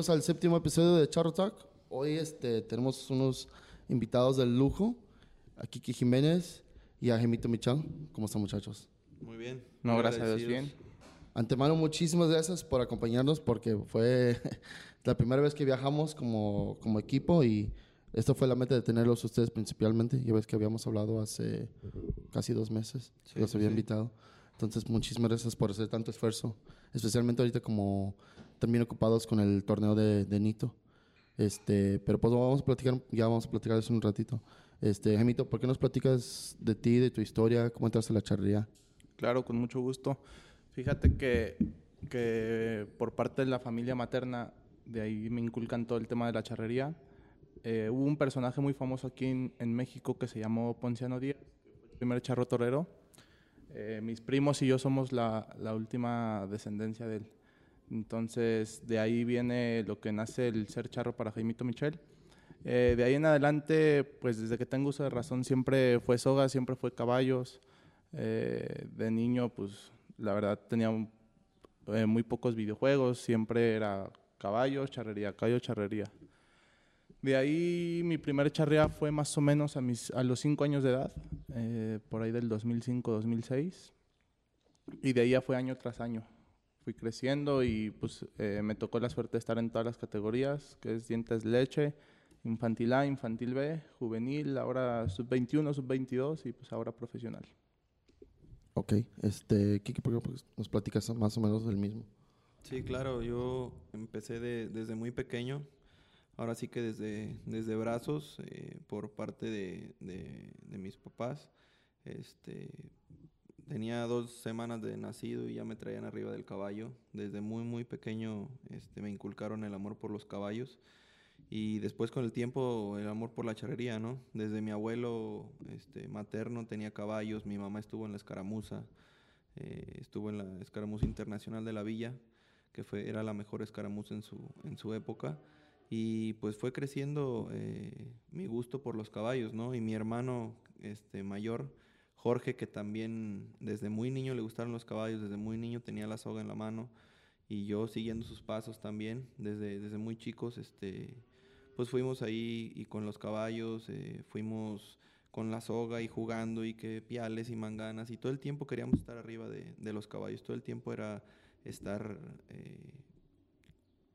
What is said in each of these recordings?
Bienvenidos al séptimo episodio de Charro Talk. Hoy este, tenemos unos invitados del lujo, a Kiki Jiménez y a Gemito Michal. ¿Cómo están muchachos? Muy bien. No, gracias a Dios, bien. Antemano, muchísimas gracias por acompañarnos porque fue la primera vez que viajamos como, como equipo y esto fue la meta de tenerlos ustedes principalmente. Ya ves que habíamos hablado hace casi dos meses, Sí, los había sí. invitado. Entonces, muchísimas gracias por hacer tanto esfuerzo, especialmente ahorita como también ocupados con el torneo de, de Nito. Este, pero pues vamos a platicar, ya vamos a platicar eso en un ratito. Este, Gemito, ¿por qué nos platicas de ti, de tu historia, cómo entraste a la charrería? Claro, con mucho gusto. Fíjate que, que por parte de la familia materna, de ahí me inculcan todo el tema de la charrería. Eh, hubo un personaje muy famoso aquí en, en México que se llamó Ponciano Díaz, el primer charro torero. Eh, mis primos y yo somos la, la última descendencia de él. Entonces, de ahí viene lo que nace el ser charro para Jaimito Michel. Eh, de ahí en adelante, pues desde que tengo uso de razón, siempre fue soga, siempre fue caballos. Eh, de niño, pues la verdad tenía eh, muy pocos videojuegos, siempre era caballos, charrería, caballo, charrería. De ahí mi primer charrea fue más o menos a, mis, a los 5 años de edad, eh, por ahí del 2005-2006. Y de ahí ya fue año tras año. Fui creciendo y pues eh, me tocó la suerte de estar en todas las categorías, que es dientes leche, infantil A, infantil B, juvenil, ahora sub-21, sub-22 y pues ahora profesional. Ok, este, Kiki, ¿por qué nos platicas más o menos del mismo? Sí, claro, yo empecé de- desde muy pequeño, ahora sí que desde, desde brazos, eh, por parte de, de- de mis papás. Este, tenía dos semanas de nacido y ya me traían arriba del caballo. Desde muy, muy pequeño este, me inculcaron el amor por los caballos. Y después con el tiempo el amor por la charrería, ¿no? Desde mi abuelo este, materno tenía caballos, mi mamá estuvo en la escaramuza, eh, estuvo en la escaramuza internacional de la villa, que fue, era la mejor escaramuza en su, en su época. Y pues fue creciendo eh, mi gusto por los caballos, ¿no? Y mi hermano este, mayor, Jorge, que también desde muy niño le gustaron los caballos, desde muy niño tenía la soga en la mano. Y yo siguiendo sus pasos también, desde, desde muy chicos, este, pues fuimos ahí y con los caballos, eh, fuimos con la soga y jugando y que piales y manganas y todo el tiempo queríamos estar arriba de, de los caballos, todo el tiempo era estar eh,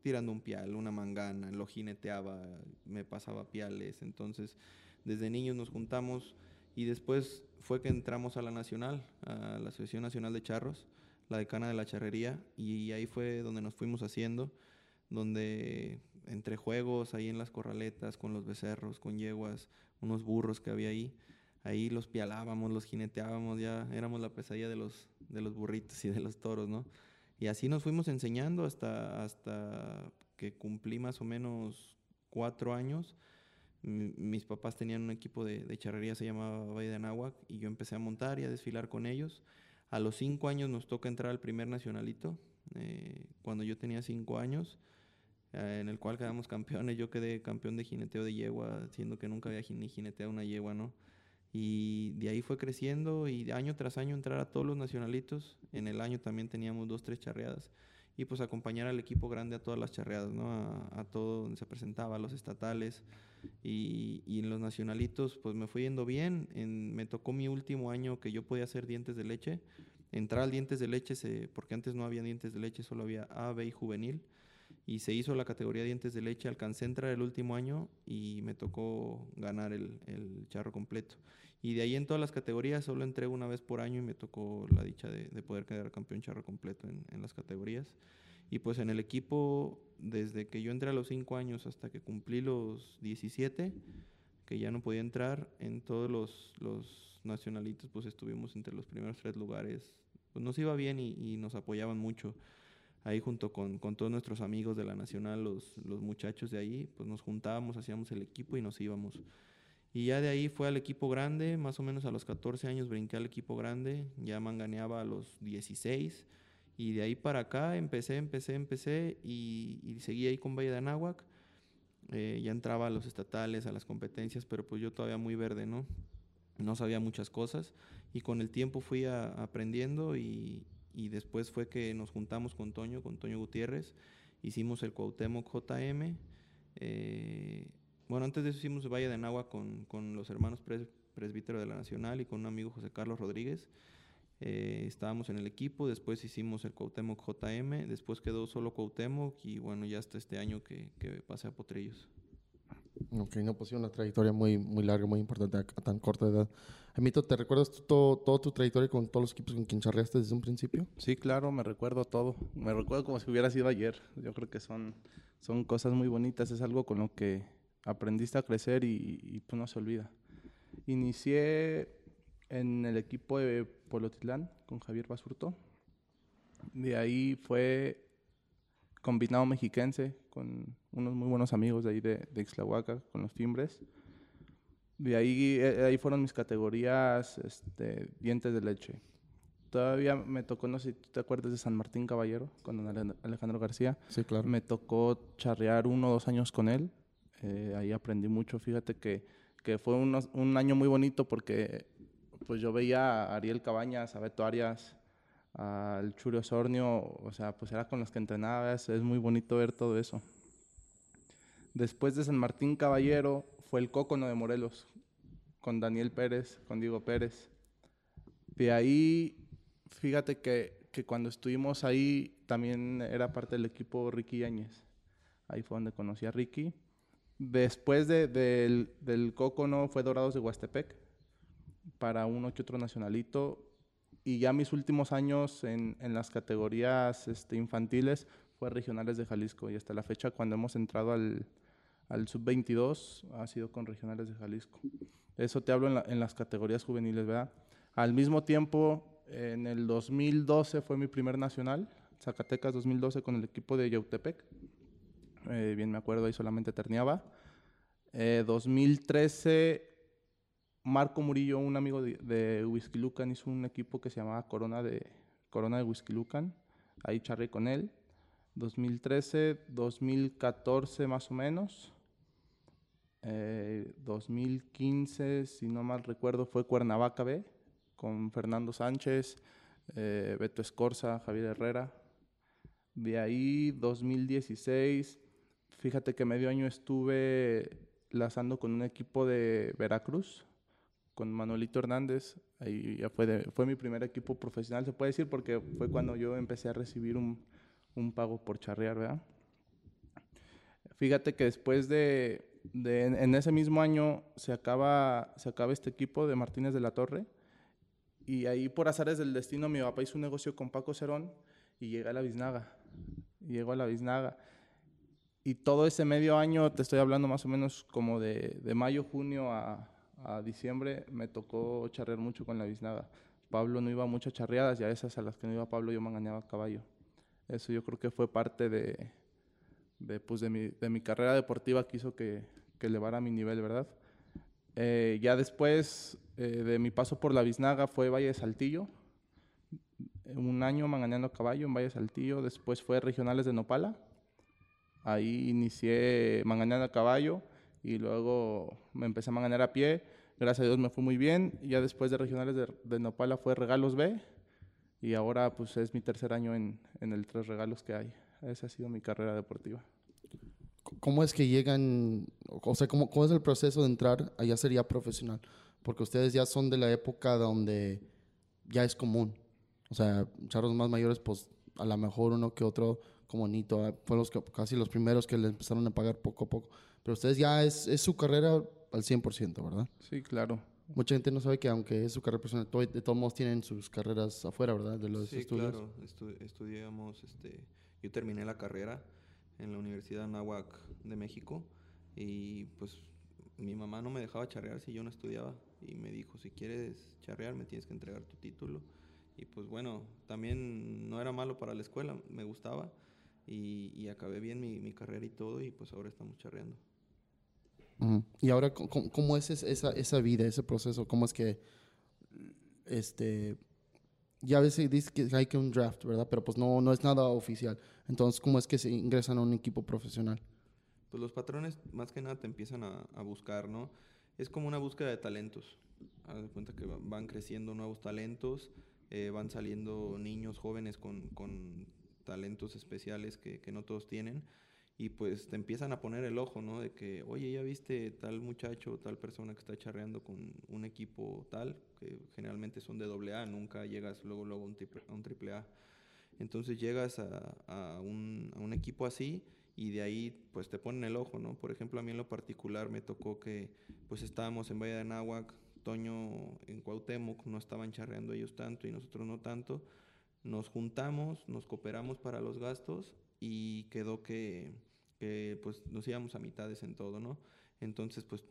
tirando un pial, una mangana, lo jineteaba, me pasaba piales, entonces desde niños nos juntamos y después fue que entramos a la nacional, a la Asociación Nacional de Charros, la decana de la charrería y ahí fue donde nos fuimos haciendo donde entre juegos ahí en las corraletas con los becerros, con yeguas, unos burros que había ahí, ahí los pialábamos, los jineteábamos, ya éramos la pesadilla de los, de los burritos y de los toros, ¿no? Y así nos fuimos enseñando hasta, hasta que cumplí más o menos cuatro años. Mi- mis papás tenían un equipo de, de charrería, se llamaba Valle de Anáhuac, y yo empecé a montar y a desfilar con ellos. A los cinco años nos toca entrar al primer nacionalito, eh, cuando yo tenía cinco años, eh, en el cual quedamos campeones. Yo quedé campeón de jineteo de yegua, siendo que nunca había ni jineteado una yegua, ¿no? Y de ahí fue creciendo y año tras año entrar a todos los nacionalitos. En el año también teníamos dos, tres charreadas. Y pues acompañar al equipo grande a todas las charreadas, ¿no? A, todo donde se presentaba, a los estatales. Y, en los nacionalitos pues me fue yendo bien. En- me tocó mi último año que yo podía hacer dientes de leche. Entrar al dientes de leche, porque antes no había dientes de leche, solo había A, B y juvenil. Y se hizo la categoría dientes de leche. Alcancé a entrar el último año y me tocó ganar el, el charro completo. Y de ahí en todas las categorías solo entré una vez por año y me tocó la dicha de, de poder quedar campeón charro completo en, en las categorías. Y pues en el equipo, desde que yo entré a los 5 años hasta que cumplí los 17, que ya no podía entrar, en todos los, los nacionalitos pues estuvimos entre los primeros tres lugares. Pues nos iba bien y, y nos apoyaban mucho. Ahí junto con, con todos nuestros amigos de la Nacional, los, los muchachos de ahí, pues nos juntábamos, hacíamos el equipo y nos íbamos. Y ya de ahí fue al equipo grande, más o menos a los 14 años brinqué al equipo grande, ya manganeaba a los 16 y de ahí para acá empecé, empecé, empecé y, y seguí ahí con Valle de Anáhuac. Eh, ya entraba a los estatales, a las competencias, pero pues yo todavía muy verde, ¿no? No sabía muchas cosas y con el tiempo fui a- aprendiendo y, y después fue que nos juntamos con Toño, con Toño Gutiérrez hicimos el Cuauhtémoc JM. eh, bueno, antes de eso hicimos Valle de Nahua con, con los hermanos pres- presbítero de la Nacional y con un amigo José Carlos Rodríguez. Eh, estábamos en el equipo, después hicimos el Cuauhtémoc JM, después quedó solo Cuauhtémoc y bueno, ya hasta este año que, que pasé a Potrillos. Ok, no, pues sí, una trayectoria muy, muy larga, muy importante a, a tan corta edad. Emito, ¿te recuerdas todo, toda tu trayectoria con todos los equipos con quien charreaste desde un principio? Sí, claro, me recuerdo todo. Me recuerdo como si hubiera sido ayer. Yo creo que son, son cosas muy bonitas, es algo con lo que aprendiste a crecer y, y, pues no se olvida. Inicié en el equipo de Polotitlán con Javier Basurto. De ahí fue combinado mexiquense con unos muy buenos amigos de ahí de, de Ixtlahuaca, con los timbres. De ahí, eh, ahí fueron mis categorías este, dientes de leche. Todavía me tocó, no sé si tú te acuerdas de San Martín Caballero, con Alejandro García. Sí, claro. Me tocó charrear uno o dos años con él. Eh, ahí aprendí mucho. Fíjate que, que fue unos- un año muy bonito porque pues yo veía a Ariel Cabañas, a Beto Arias, al Churio Sornio, o sea, pues era con los que entrenaba. Es, muy bonito ver todo eso. Después de San Martín Caballero fue el Cócono de Morelos, con Daniel Pérez, con Diego Pérez. De ahí, fíjate que, que cuando estuvimos ahí también era parte del equipo Ricky Yáñez. Ahí fue donde conocí a Ricky. Después de- del, del Cócono fue Dorados de Huastepec para uno que otro nacionalito. Y ya mis últimos años en, las categorías este, infantiles fue regionales de Jalisco. Y hasta la fecha cuando hemos entrado al, al sub-22 ha sido con regionales de Jalisco. Eso te hablo en, en las categorías juveniles, ¿verdad? Al mismo tiempo, en el 2012 fue mi primer nacional, Zacatecas 2012 con el equipo de Yautepec. Eh, bien me acuerdo, ahí solamente terneaba. Eh, 2013, Marco Murillo, un amigo de, de Whisky Lucan, hizo un equipo que se llamaba Corona de, Corona de Whisky Lucan. Ahí charré con él. 2013, 2014 más o menos. Eh, 2015, si no mal recuerdo, fue Cuernavaca B con Fernando Sánchez, eh, Beto Escorza, Javier Herrera. De ahí, 2016, fíjate que medio año estuve lazando con un equipo de Veracruz, con Manuelito Hernández. Ahí ya fue, mi primer equipo profesional, se puede decir, porque fue cuando yo empecé a recibir un, pago por charrear, ¿verdad? Fíjate que después de, en, ese mismo año se acaba, este equipo de Martínez de la Torre y ahí por azares del destino mi papá hizo un negocio con Paco Cerón y llega a la Biznaga. Y Llegó a la Biznaga. Y todo ese medio año, te estoy hablando más o menos como de, de mayo, junio a, diciembre, me tocó charrear mucho con la Biznaga. Pablo no iba a muchas charreadas y a esas a las que no iba Pablo yo manganeaba a caballo. Eso yo creo que fue parte de, de, pues, de, mi, de mi carrera deportiva que hizo que, que elevara mi nivel, ¿verdad? Eh, ya después eh, de mi paso por la Biznaga fue Valle de Saltillo. Un año manganeando a caballo en Valle de Saltillo. Después fue Regionales de Nopala. Ahí inicié manganeando a caballo y luego me empecé a manganear a pie. Gracias a Dios me fue muy bien. Y ya después de Regionales de, de Nopala fue Regalos B. Y ahora pues es mi tercer año en, en el Tres Regalos que hay. Esa ha sido mi carrera deportiva. ¿Cómo es que llegan, o sea, cómo, cómo es el proceso de entrar allá sería profesional? Porque ustedes ya son de la época donde ya es común. O sea, charros más mayores, pues a lo mejor uno que otro, como Nito, fueron los que, casi los primeros que le empezaron a pagar poco a poco. Pero ustedes ya es, es su carrera al 100%, ¿verdad? Sí, claro. Mucha gente no sabe que aunque es su carrera personal, to- de todos modos tienen sus carreras afuera, ¿verdad? De los Sí, estudios. claro. estu- estudiamos, este, yo terminé la carrera en la Universidad Anáhuac de México y pues mi mamá no me dejaba charrear si yo no estudiaba y me dijo, si quieres charrear me tienes que entregar tu título. Y pues bueno, también no era malo para la escuela, me gustaba y, y acabé bien mi, mi carrera y todo y pues ahora estamos charreando. Y ahora, ¿cómo- ¿cómo, es es- esa, esa vida, ese proceso? ¿Cómo es que, este, ya a veces dice que hay que un draft, ¿verdad? Pero pues no, no es nada oficial. Entonces, ¿cómo es que se ingresan a un equipo profesional? Pues los patrones más que nada te empiezan a, a buscar, ¿no? Es como una búsqueda de talentos. Haz de cuenta que va- van creciendo nuevos talentos, eh, van saliendo niños jóvenes con, con talentos especiales que, que no todos tienen y pues te empiezan a poner el ojo, ¿no? De que, oye, ya viste tal muchacho, tal persona que está charreando con un equipo tal, que generalmente son de doble A, nunca llegas luego, luego a un triple, a. Entonces llegas a, a, un, a, un, equipo así y de ahí pues te ponen el ojo, ¿no? Por ejemplo, a mí en lo particular me tocó que pues estábamos en Valle de Anáhuac, Toño en Cuauhtémoc, no estaban charreando ellos tanto y nosotros no tanto. Nos juntamos, nos cooperamos para los gastos y quedó que, pues nos íbamos a mitades en todo, ¿no? Entonces pues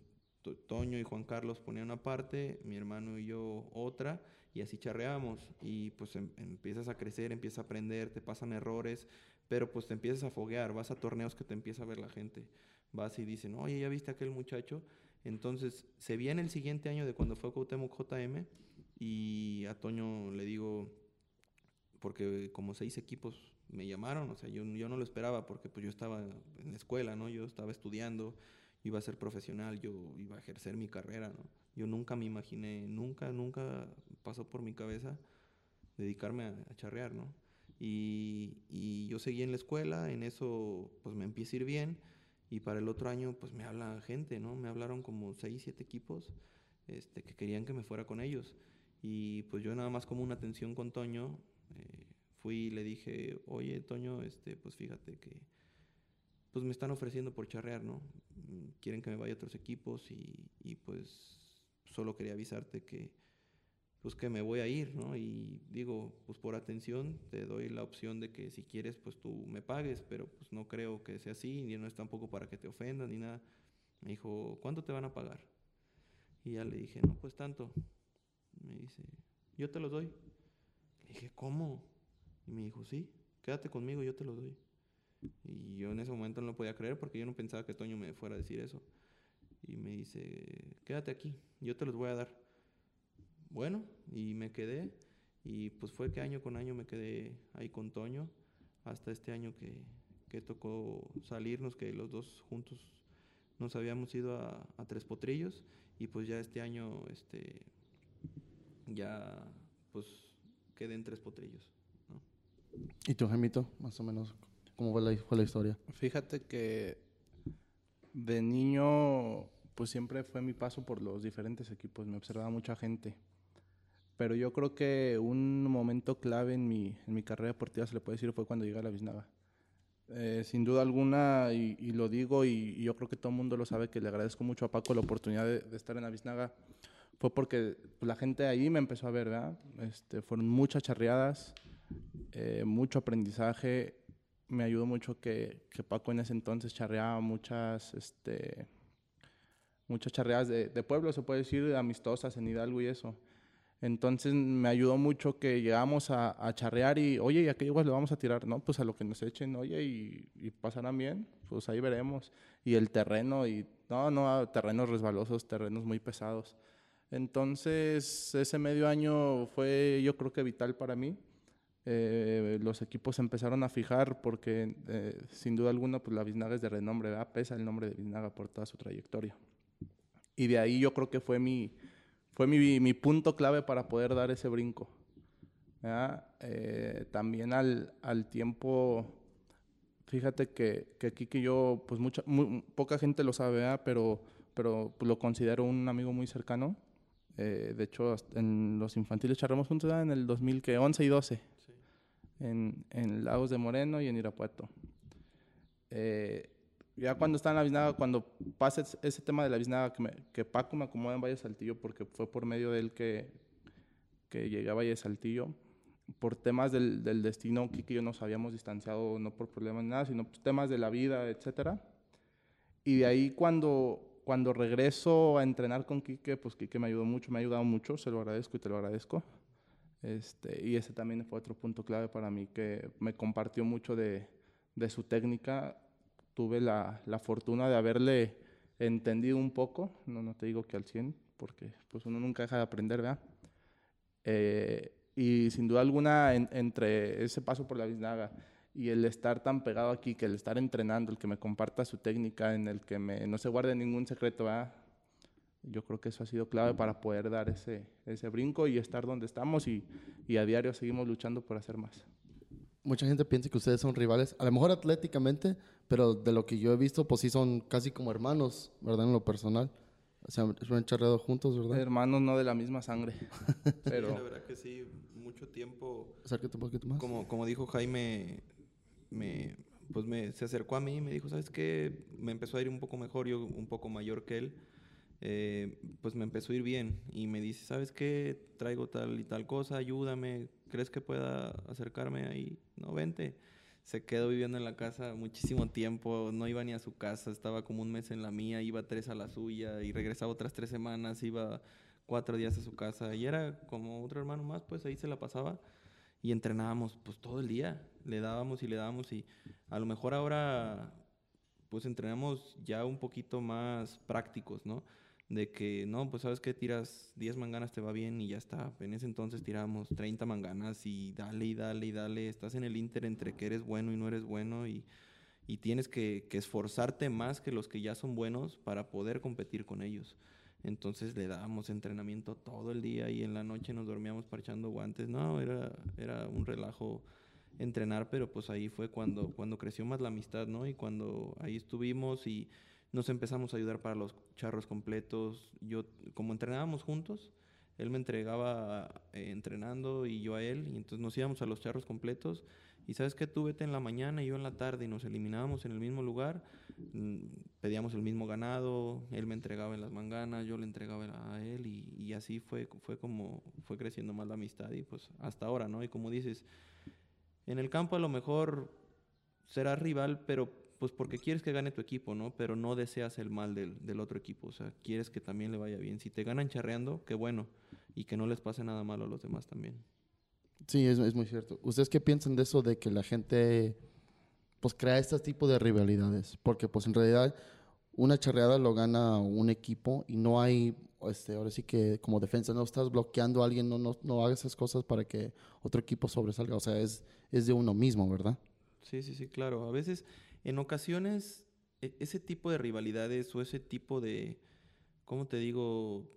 Toño y Juan Carlos ponían una parte, mi hermano y yo otra, y así charreamos. Y pues em, empiezas a crecer, empiezas a aprender, te pasan errores, pero pues te empiezas a foguear, vas a torneos que te empieza a ver la gente. Vas y dicen, oye, ¿ya viste aquel muchacho? Entonces se viene el siguiente año de cuando fue Cuauhtémoc JM y a Toño le digo, porque como seis equipos me llamaron, o sea, yo, yo no lo esperaba porque pues yo estaba en la escuela, ¿no? Yo estaba estudiando, iba a ser profesional, yo iba a ejercer mi carrera, ¿no? Yo nunca me imaginé, nunca, nunca pasó por mi cabeza dedicarme a, a charrear, ¿no? Y, y, yo seguí en la escuela, en eso pues me empieza a ir bien y para el otro año pues me habla gente, ¿no? Me hablaron como seis, siete equipos este, que querían que me fuera con ellos. Y pues yo nada más como una atención con Toño, eh, fui y le dije, oye, Toño, este, pues fíjate que pues me están ofreciendo por charrear, ¿no? Quieren que me vaya a otros equipos y, y pues solo quería avisarte que pues que me voy a ir, ¿no? Y digo, pues por atención te doy la opción de que si quieres, pues tú me pagues, pero pues no creo que sea así, ni no es tampoco para que te ofendan ni nada. Me dijo, ¿cuánto te van a pagar? Y ya le dije, no, pues tanto. Me dice, yo te lo doy. Dije, ¿cómo? Y me dijo, sí, quédate conmigo, yo te lo doy. Y yo en ese momento no lo podía creer porque yo no pensaba que Toño me fuera a decir eso. Y me dice, quédate aquí, yo te los voy a dar. Bueno, y me quedé. Y pues fue que año con año me quedé ahí con Toño. Hasta este año que, que tocó salirnos, que los dos juntos nos habíamos ido a, a Tres Potrillos. Y pues ya este año, este, ya pues quedé en Tres Potrillos. ¿Y tu Gemito? Más o menos, ¿cómo fue la, fue la historia? Fíjate que de niño, pues siempre fue mi paso por los diferentes equipos, me observaba mucha gente. Pero yo creo que un momento clave en mi, en mi carrera deportiva, se le puede decir, fue cuando llegué a la Biznaga. Eh, sin duda alguna, y, y lo digo, y, y, yo creo que todo el mundo lo sabe, que le agradezco mucho a Paco la oportunidad de, de estar en la Biznaga, fue porque la gente ahí me empezó a ver, ¿verdad? Este, fueron muchas charreadas, eh, mucho aprendizaje. Me ayudó mucho que, que, Paco en ese entonces charreaba muchas, este, muchas charreadas de, de, pueblo, se puede decir, amistosas en Hidalgo y eso. Entonces me ayudó mucho que llegamos a, charrear y, oye, ¿y a qué igual le vamos a tirar? No, pues a lo que nos echen, oye, y, y pasarán bien, pues ahí veremos. Y el terreno, y no, no, terrenos resbalosos, terrenos muy pesados. Entonces, ese medio año fue, yo creo que vital para mí eh, los equipos empezaron a fijar porque eh, sin duda alguna pues la Biznaga es de renombre, ¿verdad? pesa el nombre de Biznaga por toda su trayectoria. Y de ahí yo creo que fue mi, fue mi, mi punto clave para poder dar ese brinco. Eh, también al, al, tiempo, fíjate que, que aquí que yo, pues mucha, muy, poca gente lo sabe, ¿verdad? pero, pero pues, lo considero un amigo muy cercano. De hecho, en los infantiles charramos juntos en el 2011 y 12 en, en, Lagos de Moreno y en Irapuato. Eh, ya cuando está en la biznaga, cuando pasa ese tema de la biznaga, que, me, que Paco me acomoda en Valle Saltillo, porque fue por medio de él que, que llegué a Valle Saltillo, por temas del, del destino, Kiki y yo nos habíamos distanciado, no por problemas ni nada, sino temas de la vida, etc. Y de ahí cuando, cuando regreso a entrenar con Kike, pues Kike me ayudó mucho, me ha ayudado mucho, se lo agradezco y te lo agradezco. Este, y ese también fue otro punto clave para mí, que me compartió mucho de, de su técnica. Tuve la, la, fortuna de haberle entendido un poco, no, no te digo que al 100, porque pues uno nunca deja de aprender, ¿verdad? Eh, y sin duda alguna, en, entre ese paso por la biznaga y el estar tan pegado aquí, que el estar entrenando, el que me comparta su técnica, en el que me, no se guarde ningún secreto, ¿verdad? Yo creo que eso ha sido clave para poder dar ese, ese brinco y estar donde estamos y, y, a diario seguimos luchando por hacer más. mucha gente piensa que ustedes son rivales, a lo mejor atléticamente, pero de lo que yo he visto, pues sí son casi como hermanos, ¿verdad? En lo personal. O sea, se han charreado juntos, ¿verdad? Hermanos no de la misma sangre. pero... Sí, la verdad que sí, mucho tiempo. Acércate un poquito más. Como, como dijo Jaime, me, pues me, se acercó a mí y me dijo, ¿sabes qué? Me empezó a ir un poco mejor, yo un poco mayor que él. Eh, pues me empezó a ir bien y me dice, ¿sabes qué? Traigo tal y tal cosa, ayúdame, ¿crees que pueda acercarme ahí? No, vente. Se quedó viviendo en la casa muchísimo tiempo, no iba ni a su casa, estaba como un mes en la mía, iba tres a la suya y regresaba otras tres semanas, iba cuatro días a su casa y era como otro hermano más, pues ahí se la pasaba y entrenábamos pues todo el día, le dábamos y le dábamos y a lo mejor ahora pues entrenamos ya un poquito más prácticos, ¿no? de que no, pues sabes que tiras 10 manganas te va bien y ya está. En ese entonces tiramos 30 manganas y dale y dale y dale. Estás en el inter entre que eres bueno y no eres bueno y, y tienes que, que, esforzarte más que los que ya son buenos para poder competir con ellos. Entonces le dábamos entrenamiento todo el día y en la noche nos dormíamos parchando guantes. No, era, era un relajo entrenar, pero pues ahí fue cuando, cuando creció más la amistad, ¿no? Y cuando ahí estuvimos y nos empezamos a ayudar para los charros completos. Yo, como entrenábamos juntos, él me entregaba eh, entrenando y yo a él, y entonces nos íbamos a los charros completos. Y sabes que tú vete en la mañana y yo en la tarde y nos eliminábamos en el mismo lugar, pedíamos el mismo ganado, él me entregaba en las manganas, yo le entregaba a él y, así fue, fue como fue creciendo más la amistad y pues hasta ahora, ¿no? Y como dices, en el campo a lo mejor será rival, pero pues porque quieres que gane tu equipo, ¿no? Pero no deseas el mal del, del, otro equipo, o sea, quieres que también le vaya bien. Si te ganan charreando, qué bueno, y que no les pase nada malo a los demás también. Sí, es, es muy cierto. ¿Ustedes qué piensan de eso de que la gente, pues, crea este tipo de rivalidades? Porque, pues, en realidad, una charreada lo gana un equipo y no hay, este, ahora sí que como defensa, no estás bloqueando a alguien, no, no, no hagas esas cosas para que otro equipo sobresalga, o sea, es, es de uno mismo, ¿verdad? Sí, sí, sí, claro. A veces en ocasiones, e, ese tipo de rivalidades o ese tipo de, ¿cómo te digo?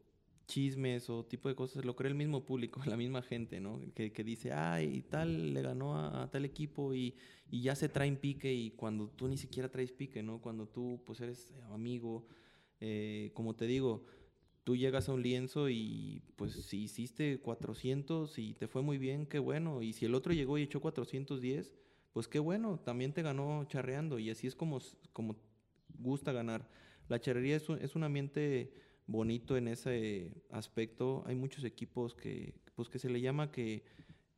Chismes o tipo de cosas lo cree el mismo público, la misma gente, ¿no? Que, que dice, ay, tal le ganó a, tal equipo y, y, ya se traen pique y cuando tú ni siquiera traes pique, ¿no? Cuando tú pues eres amigo, eh, como te digo, tú llegas a un lienzo y pues si hiciste 400 y te fue muy bien, qué bueno, y si el otro llegó y echó 410, pues qué bueno, también te ganó charreando y así es como, como gusta ganar. La charrería es un, es un ambiente bonito en ese aspecto. Hay muchos equipos que, pues que se le llama que,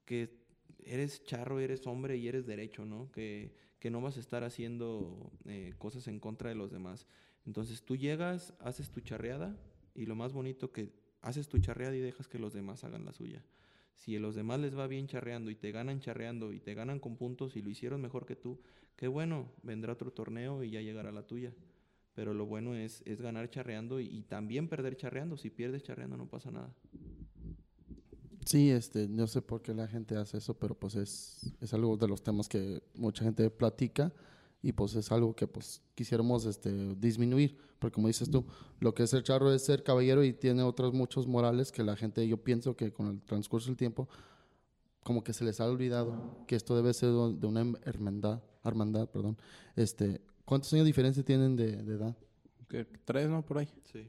que eres charro, eres hombre y eres derecho, ¿no? Que, que no vas a estar haciendo eh, cosas en contra de los demás. Entonces tú llegas, haces tu charreada y lo más bonito que haces tu charreada y dejas que los demás hagan la suya. Si a los demás les va bien charreando y te ganan charreando y te ganan con puntos y lo hicieron mejor que tú, qué bueno, vendrá otro torneo y ya llegará la tuya. Pero lo bueno es, es ganar charreando y, también perder charreando. Si pierdes charreando no pasa nada. Sí, este, no sé por qué la gente hace eso, pero pues es, es algo de los temas que mucha gente platica y pues es algo que pues quisiéramos este, disminuir, porque como dices tú, lo que es el charro es ser caballero y tiene otros muchos morales que la gente, yo pienso que con el transcurso del tiempo, como que se les ha olvidado que esto debe ser de una hermandad, hermandad, perdón. Este, ¿Cuántos años de diferencia tienen de, de edad? ¿Qué, ¿Tres, no? Por ahí. Sí.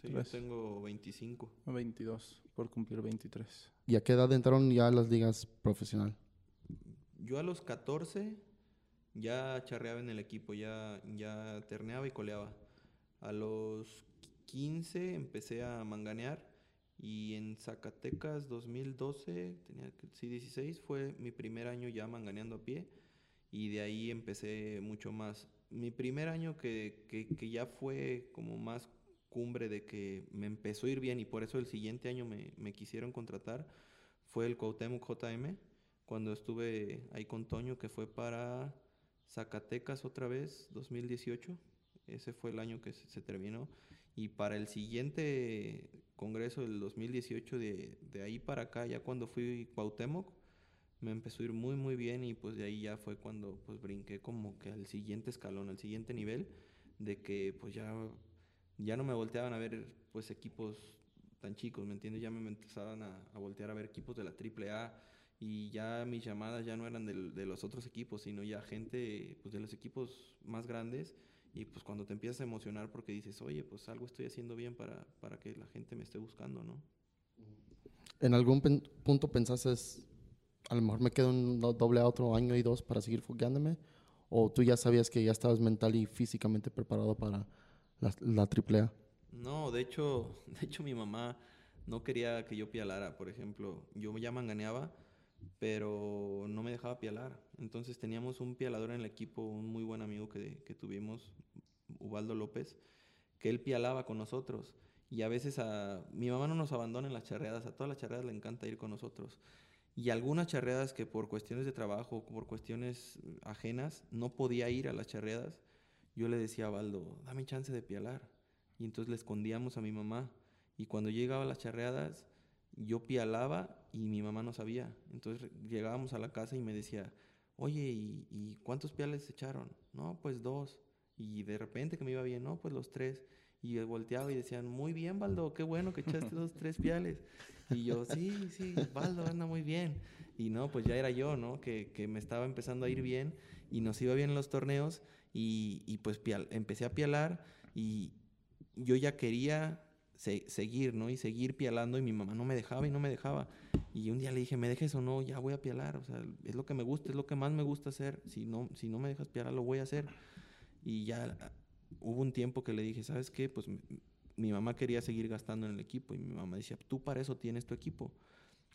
Sí, yo tengo 25. 22, por cumplir 23. ¿Y a qué edad entraron ya a las ligas profesional? Yo a los 14 ya charreaba en el equipo, ya, ya terneaba y coleaba. A los 15 empecé a manganear y en Zacatecas 2012, tenía sí 16, fue mi primer año ya manganeando a pie y de ahí empecé mucho más. Mi primer año que, que, ya fue como más cumbre de que me empezó a ir bien y por eso el siguiente año me, me quisieron contratar fue el Cuauhtémoc JM, cuando estuve ahí con Toño, que fue para Zacatecas otra vez, 2018. Ese fue el año que se, terminó. Y para el siguiente congreso del 2018, de, de ahí para acá, ya cuando fui Cuauhtémoc, me empezó a ir muy, muy bien y pues de ahí ya fue cuando pues brinqué como que al siguiente escalón, al siguiente nivel, de que pues ya, ya no me volteaban a ver pues equipos tan chicos, ¿me entiendes? Ya me empezaban a, a voltear a ver equipos de la AAA y ya mis llamadas ya no eran del- de los otros equipos, sino ya gente pues, de los equipos más grandes. Y pues cuando te empiezas a emocionar porque dices, oye, pues algo estoy haciendo bien para, para que la gente me esté buscando, ¿no? ¿En algún punto pensaste, a lo mejor me quedo do- doble a otro año y dos para seguir fogueándome? ¿O tú ya sabías que ya estabas mental y físicamente preparado para la, la AAA? No, de hecho, de hecho mi mamá no quería que yo pialara, por ejemplo. Yo ya manganeaba, pero no me dejaba pialar. Entonces teníamos un pialador en el equipo, un muy buen amigo que, que tuvimos, Ubaldo López, que él pialaba con nosotros. Y a veces a mi mamá no nos abandona en las charreadas, a todas las charreadas le encanta ir con nosotros. Y algunas charreadas que por cuestiones de trabajo, por cuestiones ajenas, no podía ir a las charreadas, yo le decía a Baldo, dame chance de pialar. Y entonces le escondíamos a mi mamá. Y cuando llegaba a las charreadas, yo pialaba y mi mamá no sabía. Entonces llegábamos a la casa y me decía, oye, ¿y, cuántos piales se echaron? No, pues dos. Y de repente que me iba bien, no, pues los tres. Y volteaba y decían, muy bien, Baldo, qué bueno que echaste los tres piales. Y yo, sí, sí, Baldo anda muy bien. Y no, pues ya era yo, ¿no? Que, que me estaba empezando a ir bien y nos iba bien en los torneos. Y, y pues pial- empecé a pialar y yo ya quería se- seguir, ¿no? Y seguir pialando y mi mamá no me dejaba y no me dejaba. Y un día le dije, ¿me dejes o no? Ya voy a pialar, o sea, es lo que me gusta, es lo que más me gusta hacer. Si no, si no me dejas pialar, lo voy a hacer. Y ya hubo un tiempo que le dije, ¿sabes qué? Pues mi, mamá quería seguir gastando en el equipo y mi mamá decía, tú para eso tienes tu equipo.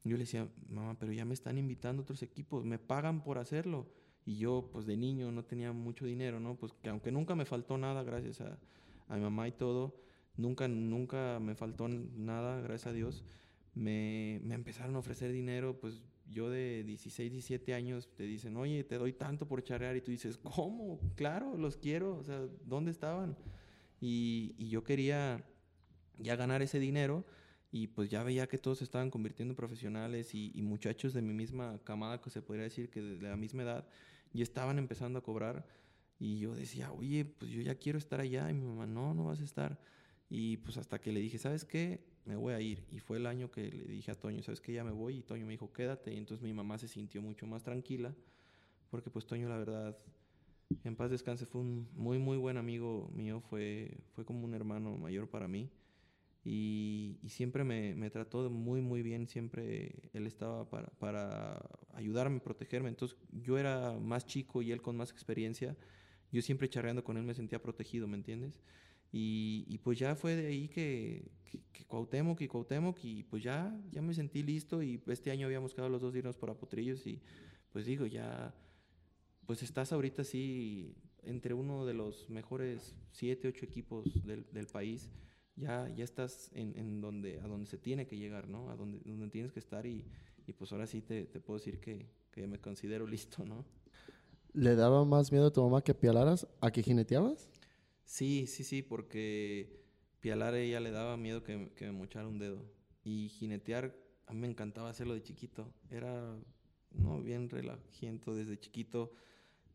Yo le decía, mamá, pero ya me están invitando otros equipos, me pagan por hacerlo. Y yo, pues de niño, no tenía mucho dinero, ¿no? Pues que aunque nunca me faltó nada, gracias a, a mi mamá y todo, nunca, nunca me faltó nada, gracias a Dios, me, me empezaron a ofrecer dinero, pues yo de 16, 17 años te dicen, oye, te doy tanto por charrear y tú dices, ¿cómo? Claro, los quiero, o sea, ¿dónde estaban? Y, y yo quería ya ganar ese dinero y pues ya veía que todos se estaban convirtiendo en profesionales y, muchachos de mi misma camada, que se podría decir que de la misma edad, ya estaban empezando a cobrar y yo decía, oye, pues yo ya quiero estar allá y mi mamá, no, no vas a estar. Y pues hasta que le dije, ¿sabes qué? Me voy a ir. Y fue el año que le dije a Toño, ¿sabes qué? Ya me voy. Y Toño me dijo, quédate. Y entonces mi mamá se sintió mucho más tranquila, porque pues Toño, la verdad, en paz descanse, fue un muy, muy buen amigo mío, fue, fue como un hermano mayor para mí. Y, siempre me, me trató muy, muy bien, siempre él estaba para, para ayudarme, protegerme. Entonces yo era más chico y él con más experiencia. Yo siempre charreando con él me sentía protegido, ¿me entiendes? Y, pues ya fue de ahí que, que, que Cuauhtémoc y Cuauhtémoc y pues ya, ya me sentí listo y este año habíamos quedado los dos irnos por Apotrillos y pues digo, ya, pues estás ahorita sí entre uno de los mejores siete, ocho equipos del, del país, ya, ya estás en, en donde, a donde se tiene que llegar, ¿no? A donde, donde tienes que estar y, y pues ahora sí te, te puedo decir que, que me considero listo, ¿no? ¿Le daba más miedo a tu mamá que pialaras a que jineteabas? Sí, sí, sí, porque pialar ella le daba miedo que, me mochara un dedo. Y jinetear, a mí me encantaba hacerlo de chiquito. Era, no, bien relajiento desde chiquito.